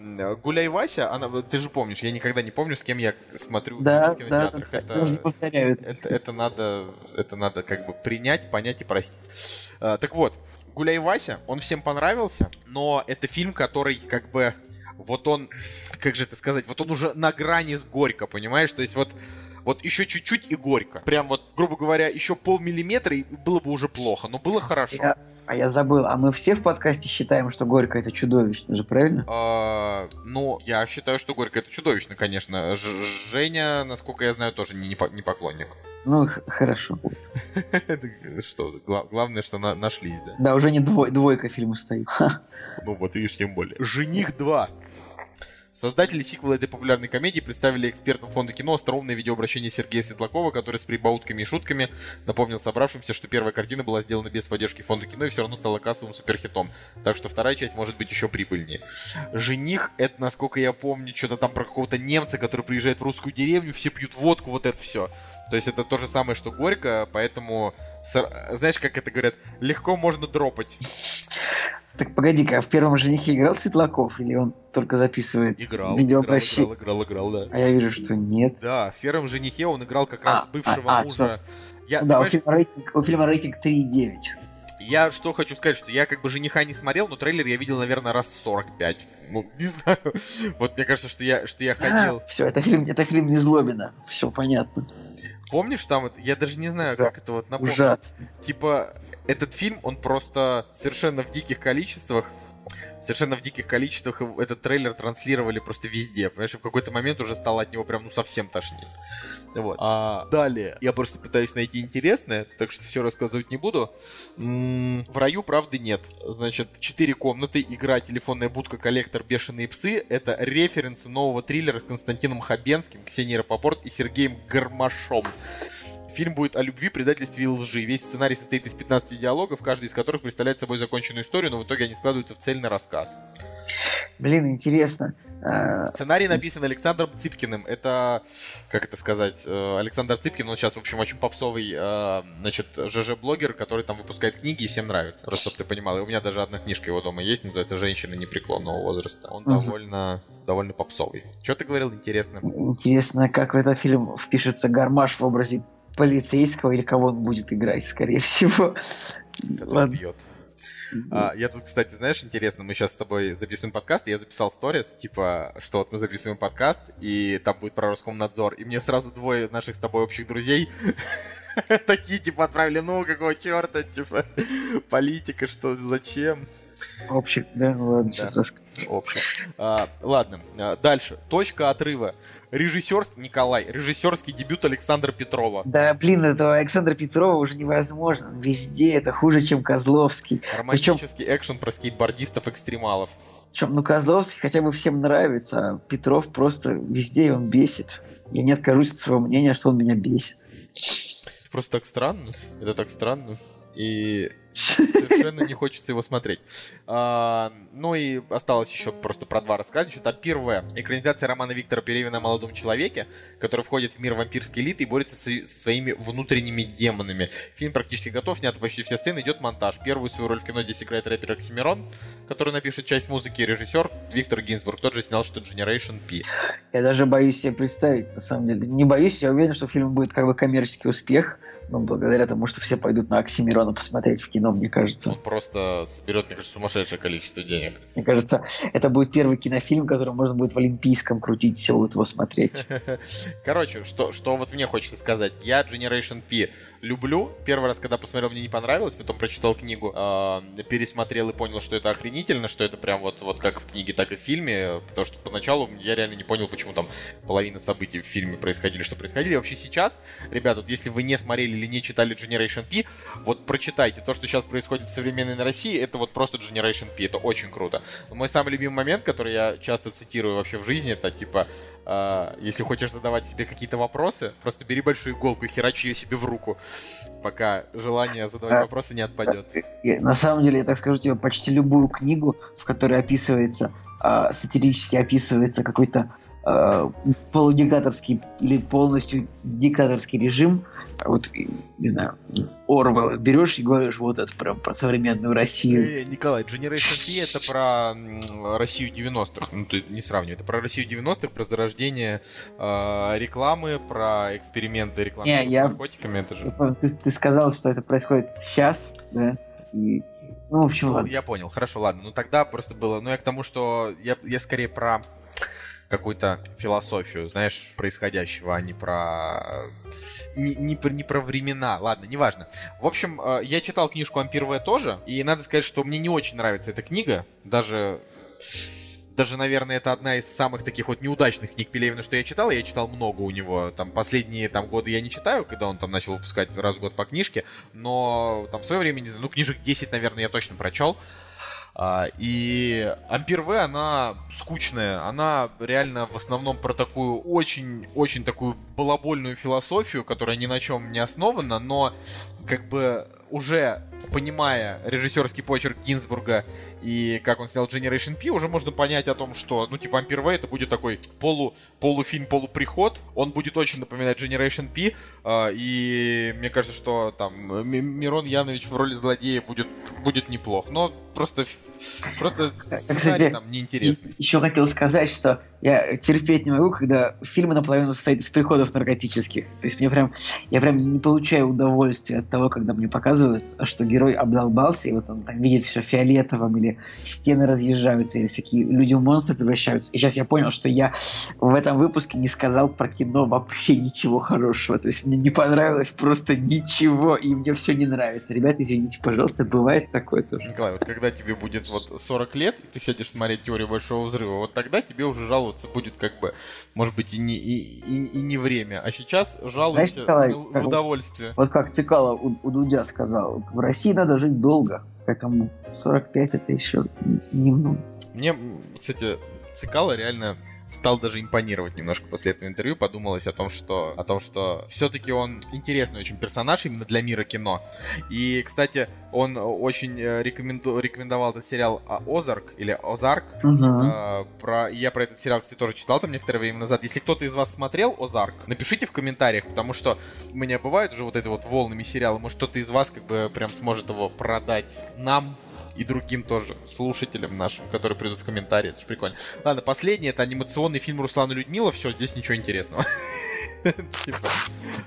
Гуляй Вася, она, ты же помнишь, я никогда не помню, с кем я смотрю Да, в кинотеатрах. да, это, это. это, это надо, это надо как бы принять, понять и простить. А, так вот, Гуляй Вася, он всем понравился, но это фильм, который как бы вот он, как же это сказать, вот он уже на грани с горько, понимаешь? То есть вот вот еще чуть-чуть и горько. Прям вот, грубо говоря, еще полмиллиметра и было бы уже плохо, но было хорошо. Я- А я забыл, а мы все в подкасте считаем, что Горько это чудовищно же, правильно? А, ну, я считаю, что горько это чудовищно, конечно. Ж- Женя, насколько я знаю, тоже не, не не поклонник. Ну, хорошо. Что, гла- главное, что на- нашлись, да? Да, уже не двой- двойка фильма стоит. Ну вот, видишь, тем более. «Жених 2». Создатели сиквела этой популярной комедии представили экспертам фонда кино остроумное видеообращение Сергея Светлакова, который с прибаутками и шутками напомнил собравшимся, что первая картина была сделана без поддержки фонда кино и все равно стала кассовым суперхитом. Так что вторая часть может быть еще прибыльнее. Жених, это, насколько я помню, что-то там про какого-то немца, который приезжает в русскую деревню, все пьют водку, вот это все. То есть это то же самое, что Горько, поэтому, знаешь, как это говорят, легко можно дропать. Так погоди-ка, а в первом женихе играл Светлаков или он только записывает играл, видеообращение? Играл, играл, играл, да. А я вижу, что нет. Да, в первом женихе он играл как раз а, бывшего а, а, мужа. Я, да, у фильма, рейтинг, у фильма рейтинг 3,9. Я что хочу сказать, что я как бы жениха не смотрел, но трейлер я видел, наверное, раз 45. Ну, не знаю. Вот мне кажется, что я, что я ходил. А, все, это фильм, это фильм не Злобина. Все понятно. Помнишь там, я даже не знаю, как это вот напомнить. Ужасно. Типа, этот фильм, он просто совершенно в диких количествах совершенно в диких количествах этот трейлер транслировали просто везде. Понимаешь, и в какой-то момент уже стало от него прям ну совсем тошнить. Вот. А далее я просто пытаюсь найти интересное, так что все рассказывать не буду. М-м, в раю правды нет. Значит, четыре комнаты, игра, телефонная будка, коллектор, бешеные псы. Это референсы нового триллера с Константином Хабенским, Ксенией Рапопорт и Сергеем Гармашом. Фильм будет о любви, предательстве и лжи. Весь сценарий состоит из 15 диалогов, каждый из которых представляет собой законченную историю, но в итоге они складываются в цельный рассказ. Блин, интересно. А, сценарий написан Александром Цыпкиным. Это, как это сказать, э, Александр Цыпкин, он сейчас, в общем, очень попсовый, э, значит, ЖЖ-блогер, который там выпускает книги и всем нравится. Просто чтобы ты понимал. И у меня даже одна книжка его дома есть, называется «Женщины непреклонного возраста». Он угу. довольно, довольно попсовый. Что ты говорил интересно? Интересно, как в этот фильм впишется Гармаш в образе полицейского или кого он будет играть, скорее всего. Который бьет. А, я тут, кстати, знаешь, интересно, мы сейчас с тобой записываем подкаст, я записал сторис, типа, что вот мы записываем подкаст, и там будет про Роскомнадзор, и мне сразу двое наших с тобой общих друзей такие, типа, отправили, ну, какого черта, типа, политика, что, зачем? Общий, да? Ладно, да. сейчас расскажу. Общий. А, ладно, а, дальше. Точка отрыва. Режиссерский, Николай, режиссерский дебют Александра Петрова. Да, блин, этого Александра Петрова уже невозможно. Везде это хуже, чем Козловский. Романтический Причем... экшен про скейтбордистов-экстремалов. Причем, ну, Козловский хотя бы всем нравится, а Петров просто везде он бесит. Я не откажусь от своего мнения, что он меня бесит. Просто так странно. Это так странно и совершенно не хочется его смотреть. А, ну и осталось еще просто про два рассказа. Значит, а первая экранизация романа Виктора Перевина о молодом человеке, который входит в мир вампирской элиты и борется со, своими внутренними демонами. Фильм практически готов, снято почти все сцены, идет монтаж. Первую свою роль в кино здесь играет рэпер Оксимирон, который напишет часть музыки, режиссер Виктор Гинзбург, тот же снял что Generation P. Я даже боюсь себе представить, на самом деле. Не боюсь, я уверен, что фильм будет как бы коммерческий успех, ну, благодаря тому, что все пойдут на Оксимирона посмотреть в кино, мне кажется. Он просто соберет, мне кажется, сумасшедшее количество денег. Мне кажется, это будет первый кинофильм, который можно будет в Олимпийском крутить, все будут его смотреть. Короче, что, что вот мне хочется сказать. Я Generation P люблю. Первый раз, когда посмотрел, мне не понравилось, потом прочитал книгу, э, пересмотрел и понял, что это охренительно, что это прям вот, вот как в книге, так и в фильме, потому что поначалу я реально не понял, почему там половина событий в фильме происходили, что происходили. И вообще сейчас, ребята, вот если вы не смотрели или не читали Generation P, вот прочитайте. То, что сейчас происходит в современной России, это вот просто Generation P, это очень круто. Мой самый любимый момент, который я часто цитирую вообще в жизни, это типа, э, если хочешь задавать себе какие-то вопросы, просто бери большую иголку и херачи ее себе в руку, пока желание задавать а, вопросы не отпадет. На самом деле, я так скажу тебе, почти любую книгу, в которой описывается, э, сатирически описывается какой-то э, полудиктаторский или полностью диктаторский режим, вот, не знаю, Орвел берешь и говоришь, вот это прям про современную Россию. Э, Николай, Generation P это про Россию 90-х. Ну, ты не сравнивай. Это про Россию 90-х, про зарождение э, рекламы, про эксперименты рекламы не, с я... наркотиками. Это же... Ты, ты сказал, что это происходит сейчас, да? И ну, в общем, ну, ладно. Я понял, хорошо, ладно. Ну тогда просто было. Ну, я к тому, что я, я скорее про какую-то философию, знаешь, происходящего, а не про... Не, не, не про времена. Ладно, неважно. В общем, э, я читал книжку «Ампир В» тоже, и надо сказать, что мне не очень нравится эта книга. Даже даже, наверное, это одна из самых таких вот неудачных книг Пелевина, что я читал. Я читал много у него. Там последние там годы я не читаю, когда он там начал выпускать раз в год по книжке. Но там в свое время, не знаю, ну, книжек 10, наверное, я точно прочел. А, и Ампер В, она скучная, она реально в основном про такую очень-очень такую балабольную философию, которая ни на чем не основана, но как бы уже понимая режиссерский почерк Гинзбурга и как он снял Generation P, уже можно понять о том, что, ну, типа, Ампер это будет такой полу, полуфильм, полуприход. Он будет очень напоминать Generation P, э, и мне кажется, что там Мирон Янович в роли злодея будет, будет неплох. Но просто, просто сценарий Кстати, там неинтересный. Еще хотел сказать, что я терпеть не могу, когда фильмы наполовину состоят из приходов наркотических. То есть мне прям, я прям не получаю удовольствия от того, когда мне показывают, что герой обдолбался, и вот он там видит все фиолетовым, или стены разъезжаются, или всякие люди в монстры превращаются. И сейчас я понял, что я в этом выпуске не сказал про кино вообще ничего хорошего. То есть мне не понравилось просто ничего, и мне все не нравится. Ребята, извините, пожалуйста, бывает такое тоже. Николай, вот когда тебе будет вот 40 лет, и ты сядешь смотреть теорию большого взрыва, вот тогда тебе уже жаловаться будет как бы, может быть, и не, и, и, и не время. А сейчас жалуешься Николай, в удовольствие. Вот как Цикало у, у Дудя сказал, в России надо жить долго, поэтому 45 это еще немного. Мне, кстати, Цикало реально стал даже импонировать немножко после этого интервью. Подумалось о том, что, о том, что все-таки он интересный очень персонаж именно для мира кино. И, кстати, он очень э, рекоменду- рекомендовал этот сериал а, Озарк или Озарк. А, про, я про этот сериал, кстати, тоже читал там некоторое время назад. Если кто-то из вас смотрел Озарк, напишите в комментариях, потому что у меня бывают уже вот эти вот волнами сериалы. Может, кто-то из вас как бы прям сможет его продать нам и другим тоже слушателям нашим, которые придут в комментарии. Это же прикольно. Ладно, последний это анимационный фильм Руслана Людмила. Все, здесь ничего интересного. Типа,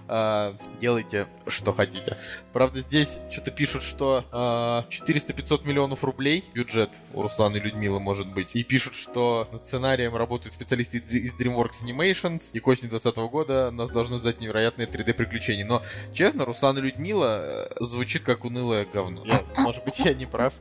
а, делайте, что хотите. Правда, здесь что-то пишут, что а, 400-500 миллионов рублей бюджет у Руслана и Людмилы может быть. И пишут, что над сценарием работают специалисты из DreamWorks Animations, и к осени 2020 года нас должно ждать невероятные 3D-приключения. Но, честно, Руслан и Людмила э, звучит как унылое говно. Я- может быть, я не прав.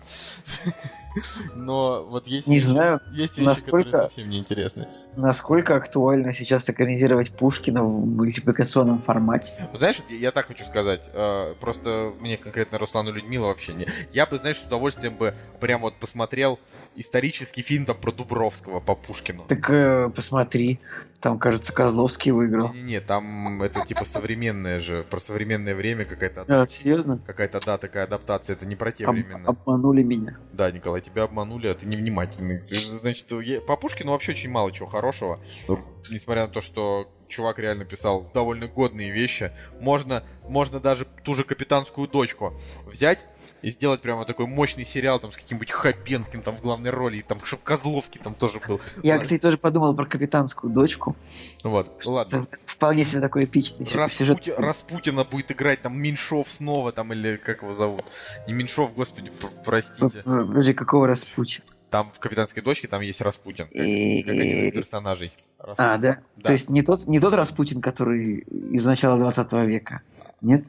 Но вот есть Не вещи- знаю, есть вещи, которые насколько- совсем неинтересны. насколько актуально сейчас экранизировать Пушкина в мультипликационном формате. Знаешь, я, я так хочу сказать, э, просто мне конкретно Руслану Людмила вообще не... Я бы, знаешь, с удовольствием бы прям вот посмотрел исторический фильм там про Дубровского по Пушкину. Так э, посмотри, там, кажется, Козловский выиграл. Не-не-не, там это типа современное же, про современное время какая-то А, серьезно? какая-то да, такая адаптация, это не про те Об- времена. обманули меня. Да, Николай, тебя обманули, а ты невнимательный. Ты, Значит, я- по Пушкину вообще очень мало чего хорошего. Ну, Несмотря на то, что чувак реально писал довольно годные вещи, можно, можно даже ту же капитанскую дочку взять и сделать прямо такой мощный сериал там с каким-нибудь Хабенским там в главной роли, и там чтобы Козловский там тоже был. Я, Ладно. кстати, тоже подумал про капитанскую дочку. Вот, ладно. Это вполне себе такой эпичный сю- сюжет. Распути- Распутина будет играть там Меньшов снова там, или как его зовут? Не Меньшов, господи, пр- простите. Подожди, какого Распутин? Там в «Капитанской дочке» там есть Распутин, как, как один из персонажей. Распутин. А, да? Да. То есть не тот, не тот Распутин, который из начала 20 века. Нет?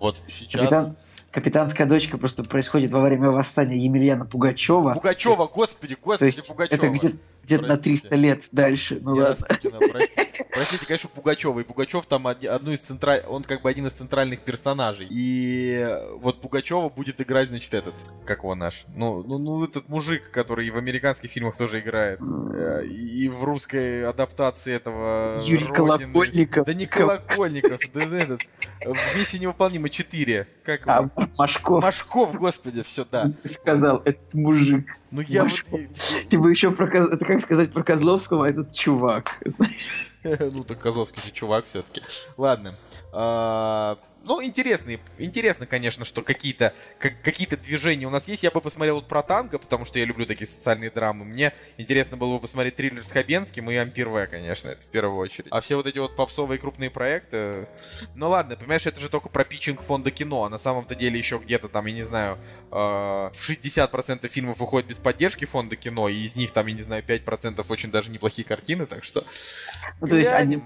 Вот сейчас... Капитан- Капитанская дочка просто происходит во время восстания Емельяна Пугачева. Пугачева, господи, господи, Пугачева. это где-то где на Простите. 300 лет дальше. Ну Не ладно. Простите. Простите, конечно, Пугачева. И Пугачев там одну из центра... он как бы один из центральных персонажей. И вот Пугачева будет играть, значит, этот, как его наш, ну, ну, ну этот мужик, который и в американских фильмах тоже играет, э, и в русской адаптации этого Юрий Родины. Колокольников. Да не Колокольников, да этот, в «Миссии невыполнима 4». Как? А Машков Машков, господи, все, да. ты сказал, этот мужик. Ну я вот... Машков. Ты бы еще про это как сказать про Козловского, а этот чувак. знаешь. Ну, так Козловский же чувак все-таки. Ладно. А, Ну, интересно, интересно, конечно, что какие-то как- какие-то движения у нас есть. Я бы посмотрел вот про танго, потому что я люблю такие социальные драмы. Мне интересно было бы посмотреть триллер с Хабенским и Ампир В, конечно, это в первую очередь. А все вот эти вот попсовые крупные проекты... Ну ладно, понимаешь, это же только про питчинг фонда кино, а на самом-то деле еще где-то там, я не знаю, э, 60% фильмов выходит без поддержки фонда кино, и из них там, я не знаю, 5% очень даже неплохие картины, так что... Ну, то есть один-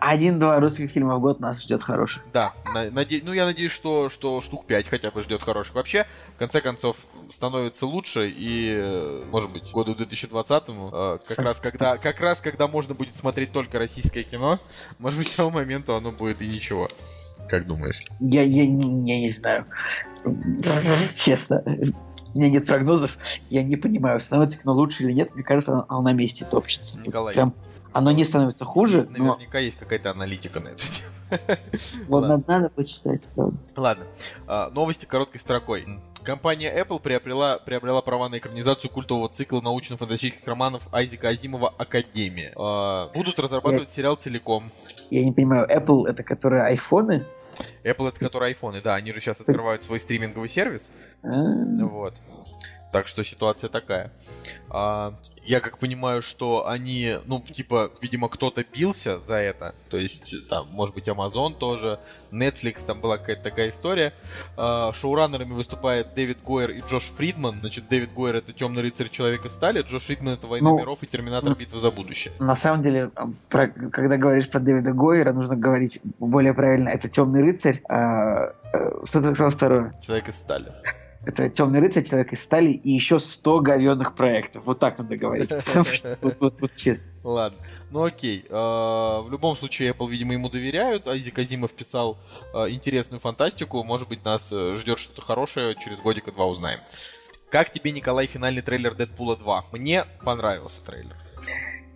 один-два русских фильма в год нас ждет хороших. Да, на- наде- ну я надеюсь, что, что штук 5 хотя бы ждет хороших. Вообще, в конце концов, становится лучше, и, э, может быть, году 2020-му, э, как раз когда, как раз когда можно будет смотреть только российское кино, может быть, к тому моменту оно будет и ничего. Как думаешь? Я, я, не- я не знаю. Честно. у меня нет прогнозов, я не понимаю, становится кино лучше или нет. Мне кажется, оно, оно на месте топчется. Николай. Прям оно не становится хуже, но Наверняка есть какая-то аналитика на эту тему. вот Ладно. надо, почитать, правда. Ладно, а, новости короткой строкой. Компания Apple приобрела, приобрела права на экранизацию культового цикла научно-фантастических романов Айзека Азимова «Академия». А, будут разрабатывать сериал целиком. Я не понимаю, Apple это которые айфоны? Apple это который айфоны, да, они же сейчас открывают свой стриминговый сервис. А, Вот. Так что ситуация такая. А, я как понимаю, что они, ну, типа, видимо, кто-то бился за это. То есть, там, может быть, Amazon тоже, Netflix, там была какая-то такая история. А, шоураннерами выступает Дэвид Гойер и Джош Фридман. Значит, Дэвид Гойер это Темный рыцарь Человек из стали, Джош Фридман это Война Ну, миров и Терминатор Битва за будущее. На самом деле, про- когда говоришь про Дэвида Гойера, нужно говорить более правильно. Это Темный рыцарь. а, э, что ты сказал второе? Человек из стали. Это Темный рыцарь, человек из стали и еще 100 говенных проектов. Вот так надо говорить. Потому что вот, вот- вот честно. Ладно. Ну окей. А, в любом случае, Apple, видимо, ему доверяют. Айзек Азимов писал а, интересную фантастику. Может быть, нас э, ждет что-то хорошее. Через годика два узнаем. Как тебе, Николай, финальный трейлер Дэдпула 2? Мне понравился трейлер.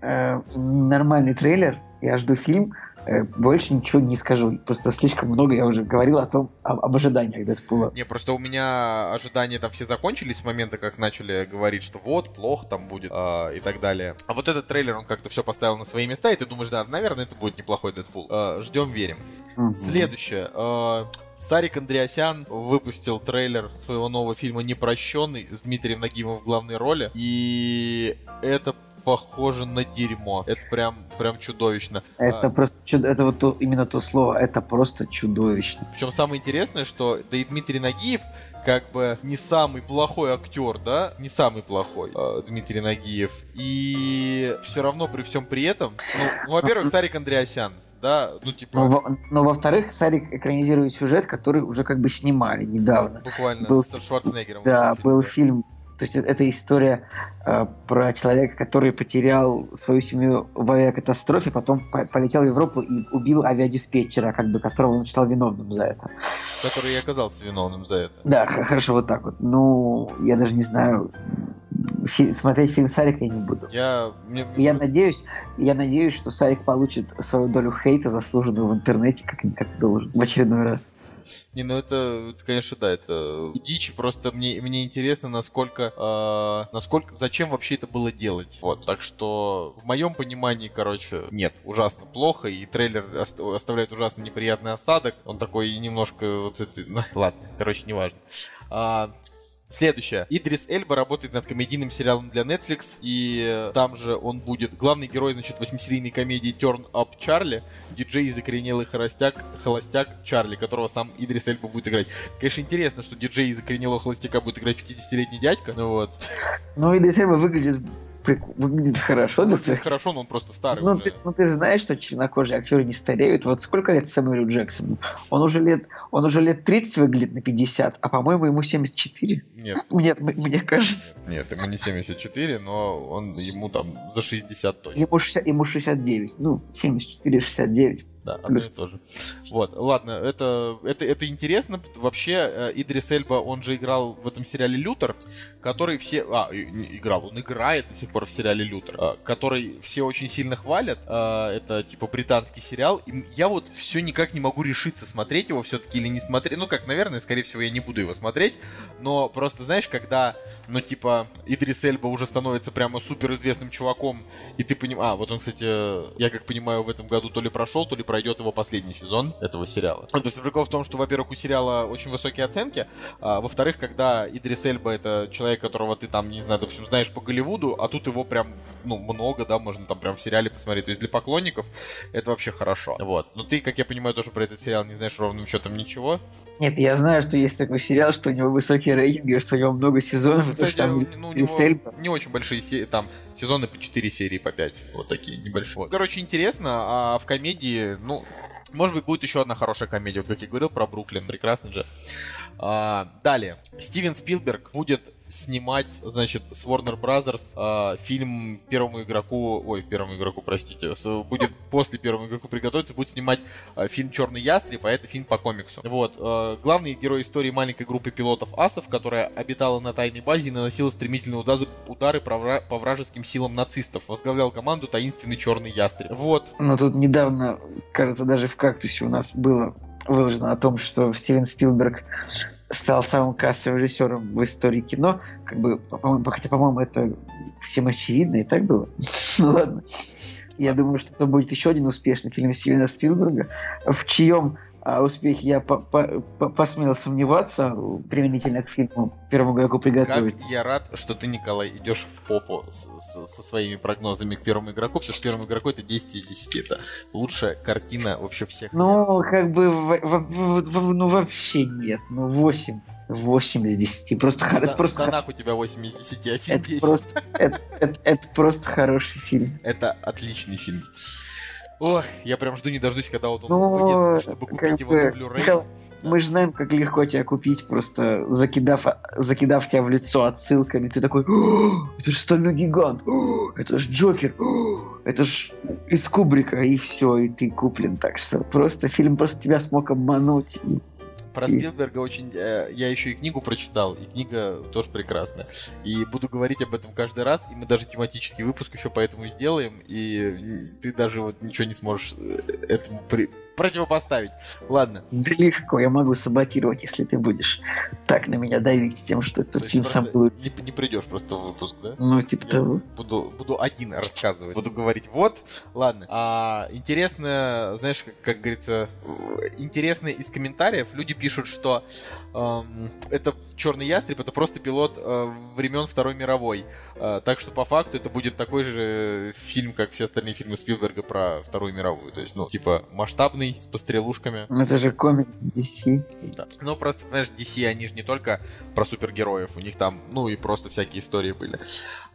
Э, нормальный трейлер. Я жду фильм. Э, больше ничего не скажу. Просто слишком много я уже говорил о том, об, об ожиданиях Дэдпула. Не, просто у меня ожидания там все закончились с момента, как начали говорить, что вот, плохо там будет а, и так далее. А вот этот трейлер, он как-то все поставил на свои места, и ты думаешь, да, наверное, это будет неплохой Дэдпул. А, ждем, верим. Мгм. Следующее. Э, Сарик Андреасян выпустил трейлер своего нового фильма «Непрощенный» с Дмитрием Нагимовым в главной роли. И это похоже на дерьмо. Это прям, прям чудовищно. Это просто чудо, это вот то- именно то слово, это просто чудовищно. Причем самое интересное, что да и Дмитрий Нагиев как бы не самый плохой актер, да, не самый плохой э, Дмитрий Нагиев. И все равно при всем при этом, ну, ну, во-первых, Сарик Андреасян, да, ну типа Но, во- но во-вторых, Сарик экранизирует сюжет, который уже как бы снимали недавно. буквально был- с Шварценеггером. Да, фильм, был фильм. То есть это история э, про человека, который потерял свою семью в авиакатастрофе, потом по- полетел в Европу и убил авиадиспетчера, как бы которого он считал виновным за это. Который и оказался виновным за это. Да, хорошо, вот так вот. Ну, я даже не знаю. Фи- смотреть фильм Сарика я не буду. Я, мне- Я надеюсь, я надеюсь, что Сарик получит свою долю хейта, заслуженную в интернете, как, как должен, в очередной раз. Не, ну это, это, конечно, да, это дичь. Просто мне, мне интересно, насколько, э, насколько, зачем вообще это было делать. Вот, так что в моем понимании, короче, нет, ужасно плохо, и трейлер ост- оставляет ужасно неприятный осадок. Он такой немножко вот ну, Ладно, короче, неважно. А, Следующее. Идрис Эльба работает над комедийным сериалом для Netflix, и э, там же он будет главный герой, значит, восьмисерийной комедии Turn Up Charlie, диджей и закоренелый холостяк, холостяк Чарли, которого сам Идрис Эльба будет играть. Конечно, интересно, что диджей из закоренелого холостяка будет играть 50-летний дядька, ну вот. Ну и Десема выглядит, прик- выглядит хорошо. Выглядит своих- хорошо, но он просто старый Ну уже. ты, ну ты же знаешь, что чернокожие актеры не стареют. Вот сколько лет Сэмюэлю Джексону? Он уже лет, он уже лет 30 выглядит на 50, а по-моему ему 74. Нет, Нет, мне кажется. нет, ему не 74, но он ему там за 60 точно. Ему, 60 ему 69. Ну, 74-69. Да, одно и то же. Вот, ладно, это, это, это интересно. Вообще, э, Идрис Эльба, он же играл в этом сериале Лютер, который все... А, играл, он играет до сих пор в сериале Лютер, э, который все очень сильно хвалят. Э, Это, типа, британский сериал. И я вот все никак не могу решиться, смотреть его все-таки или не смотреть. Ну, как, наверное, скорее всего, я не буду его смотреть. Но просто, знаешь, когда, ну, типа, Идрис Эльба уже становится прямо суперизвестным чуваком, и ты понимаешь... А, вот он, кстати, я как понимаю, в этом году то ли прошел, то ли пройдет его последний сезон этого сериала. То есть прикол в том, что, во-первых, у сериала очень высокие оценки, а во-вторых, когда Идрис Эльба это человек, которого ты там, не знаю, допустим, знаешь по Голливуду, а тут его прям, ну, много, да, можно там прям в сериале посмотреть. То есть для поклонников это вообще хорошо. Вот. Но ты, как я понимаю, тоже про этот сериал не знаешь ровным счетом ничего. Нет, я знаю, что есть такой сериал, что у него высокие рейтинги, что у него много сезонов, Ну, Кстати, там ну, у него Эльба. не очень большие серии, там сезоны по 4 серии, по 5. Вот такие небольшие. Короче, интересно, а в комедии, ну, может быть, будет еще одна хорошая комедия, вот как я говорил про Бруклин, прекрасно же. А, далее, Стивен Спилберг будет снимать, значит, с Warner Brothers э, фильм первому игроку, ой, первому игроку, простите, с, будет после первому игроку приготовиться, будет снимать э, фильм Черный ястреб, а это фильм по комиксу. Вот, э, главный герой истории маленькой группы пилотов асов, которая обитала на тайной базе и наносила стремительные удары, удары по вражеским силам нацистов. Возглавлял команду таинственный Черный ястреб. Вот. Ну тут недавно, кажется, даже в кактусе у нас было выложено о том, что Стивен Спилберг стал самым кассовым режиссером в истории кино, как бы, по-моему, хотя, по-моему, это всем очевидно, и так было. ну ладно. Я думаю, что это будет еще один успешный фильм Стивена Спилберга, в чьем а успехе я по -по -по посмел сомневаться применительно к фильму «Первому игроку приготовиться». Как я рад, что ты, Николай, идешь в попу с, с, со своими прогнозами к первому игроку, потому что первому игроку это 10 из 10. Это лучшая картина вообще всех. Ну, как бы, в, в, в, ну, вообще нет. Ну, 8. 8 из 10. Просто, в, это просто... В штанах у тебя 8 из 10, а фильм это 10. Просто, это, это, это просто хороший фильм. Это отличный фильм. Ох, я прям жду не дождусь, когда вот он ну, выйдет, чтобы купить его на Blu-ray. Мы же знаем, как легко тебя купить, просто закидав, закидав тебя в лицо отсылками. Ты такой, это же стальной гигант, это же Джокер, это же из Кубрика, и все, и ты куплен. Так что просто фильм просто тебя смог обмануть. Про Спилберга очень... Э, я еще и книгу прочитал, и книга тоже прекрасная. И буду говорить об этом каждый раз, и мы даже тематический выпуск еще поэтому сделаем, и ты даже вот ничего не сможешь э, этому при противопоставить. Ладно. Да легко, я могу саботировать, если ты будешь так на меня давить с тем, что этот фильм сам будет. Не, не придешь просто в выпуск, да? Ну, типа я того. Буду, буду один рассказывать. Буду говорить, вот, ладно. А, интересно, знаешь, как, как говорится, интересно из комментариев люди пишут, что эм, это Черный ястреб, это просто пилот э, времен Второй мировой. Э, так что по факту это будет такой же фильм, как все остальные фильмы Спилберга про Вторую мировую. То есть, ну, типа, масштабный, с пострелушками. Ну, это же комикс DC. Да. Ну, просто, знаешь, DC, они же не только про супергероев, у них там, ну, и просто всякие истории были.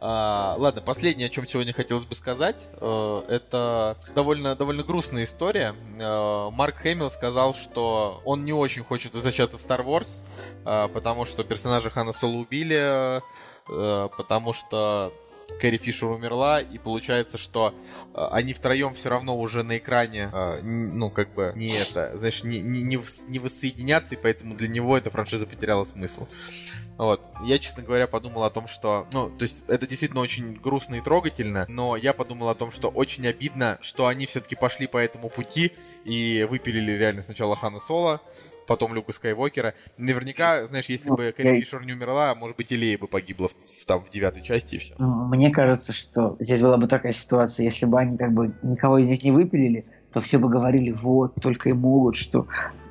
А, ладно, последнее, о чем сегодня хотелось бы сказать, э, это довольно, довольно грустная история. Э, Марк Хэмилл сказал, что он не очень хочет возвращаться в Star Wars, э, потому что персонажа Хана Соло убили, потому что Кэрри Фишер умерла, и получается, что э, они втроем все равно уже на экране, э, ну, как бы, не это, знаешь, не, не, не, не воссоединятся, и поэтому для него эта франшиза потеряла смысл. Вот. Я, честно говоря, подумал о том, что... Ну, то есть, это действительно очень грустно и трогательно, но я подумал о том, что очень обидно, что они все-таки пошли по этому пути и выпилили реально сначала Хана Соло, потом Люка Скайуокера. Наверняка, знаешь, если бы Кэрри. Фишер не умерла, может быть, и Лея бы погибла в, там, в девятой части и все. Ну, мне кажется, что здесь была бы такая ситуация, если бы они как бы никого из них не выпилили, то все бы говорили, вот, только и могут, что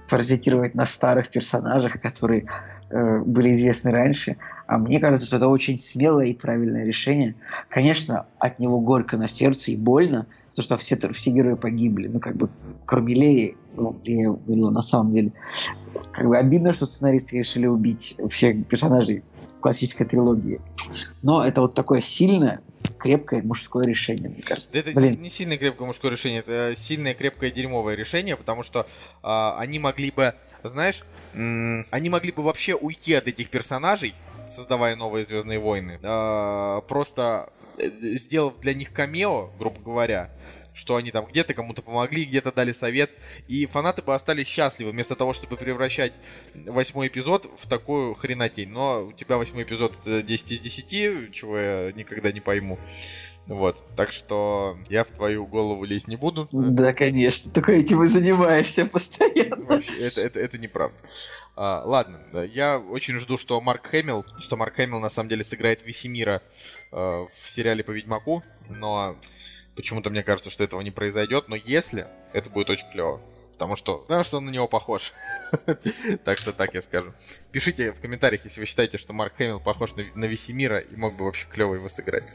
паразитировать на старых персонажах, которые э, были известны раньше. А мне кажется, что это очень смелое и правильное решение. Конечно, от него горько на сердце и больно, то, что все, все герои погибли. Ну, как бы, кроме Леи, ну, Лея было на самом деле. Как бы обидно, что сценаристы решили убить всех персонажей классической трилогии. Но это вот такое сильное, крепкое мужское решение, мне кажется. Да это Блин. не сильное крепкое мужское решение, это сильное крепкое дерьмовое решение, потому что э, они могли бы, знаешь, м- они могли бы вообще уйти от этих персонажей, создавая новые Звездные войны, э, просто сделав для них камео, грубо говоря, что они там где-то кому-то помогли, где-то дали совет, и фанаты бы остались счастливы, вместо того, чтобы превращать восьмой эпизод в такую хренотень. Но у тебя восьмой эпизод это 10 из 10, чего я никогда не пойму. Вот, так что я в твою голову лезть не буду. Да, конечно, только этим и занимаешься постоянно. Вообще, это, это, это неправда. А, ладно, я очень жду, что Марк Хэмилл, что Марк Хэмилл на самом деле сыграет Весемира э, в сериале по Ведьмаку, но Почему-то мне кажется, что этого не произойдет, но если, это будет очень клево. Потому что, потому что он на него похож. так что так я скажу. Пишите в комментариях, если вы считаете, что Марк Хэмилл похож на, на Весемира и мог бы вообще клево его сыграть.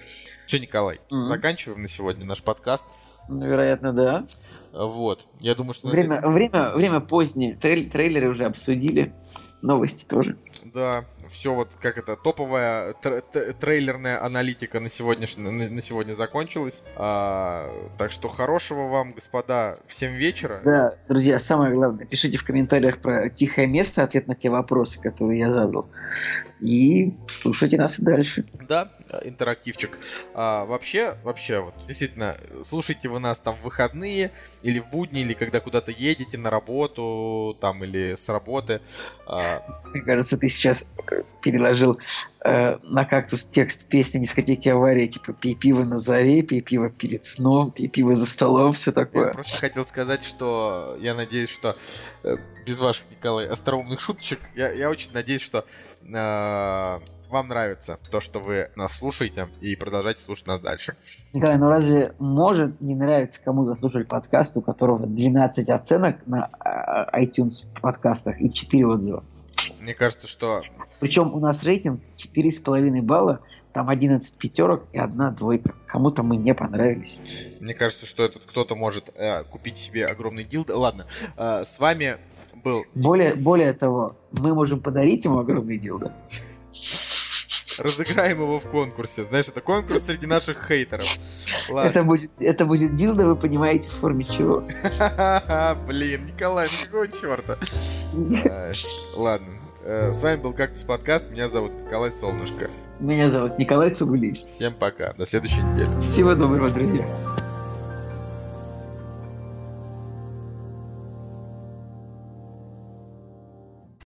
Че, Николай, mm-hmm. заканчиваем на сегодня наш подкаст. Ну, вероятно, да. Вот. Я думаю, что... Время, на... время, время позднее. Трейлеры уже обсудили. Новости тоже. Да, все вот как это топовая тр- трейлерная аналитика на сегодняшний на, на сегодня закончилась. А, так что хорошего вам, господа, всем вечера. Да, друзья, самое главное, пишите в комментариях про тихое место, ответ на те вопросы, которые я задал. И слушайте нас и дальше. Да, интерактивчик. А, вообще, вообще, вот, действительно, слушайте вы нас там в выходные, или в будни, или когда куда-то едете на работу, там, или с работы. А... Мне кажется, ты сейчас переложил э, на кактус текст песни дискотеки аварии, типа «Пей пиво на заре», «Пей пиво перед сном», «Пей пиво за столом», все такое. Я просто хотел сказать, что я надеюсь, что э, без ваших, Николай, остроумных шуточек, я, я очень надеюсь, что э, вам нравится то, что вы нас слушаете, и продолжайте слушать нас дальше. Николай, ну разве может не нравиться кому-то слушать подкаст, у которого 12 оценок на а, iTunes подкастах и 4 отзыва? Мне кажется, что... Причем у нас рейтинг 4,5 балла, там 11 пятерок и одна двойка. Кому-то мы не понравились. Мне кажется, что этот кто-то может э, купить себе огромный дилд. Ладно, э, с вами был... Более, более того, мы можем подарить ему огромный дилдо. Разыграем его в конкурсе. Знаешь, это конкурс среди наших хейтеров. Ладно. Это будет, это будет дилдо, вы понимаете, в форме чего. Блин, Николай, ну какого черта? Ладно. Э, с вами был Кактус Подкаст. Меня зовут Николай Солнышко. Меня зовут Николай Цугулич. Всем пока. До следующей недели. Всего доброго, друзья.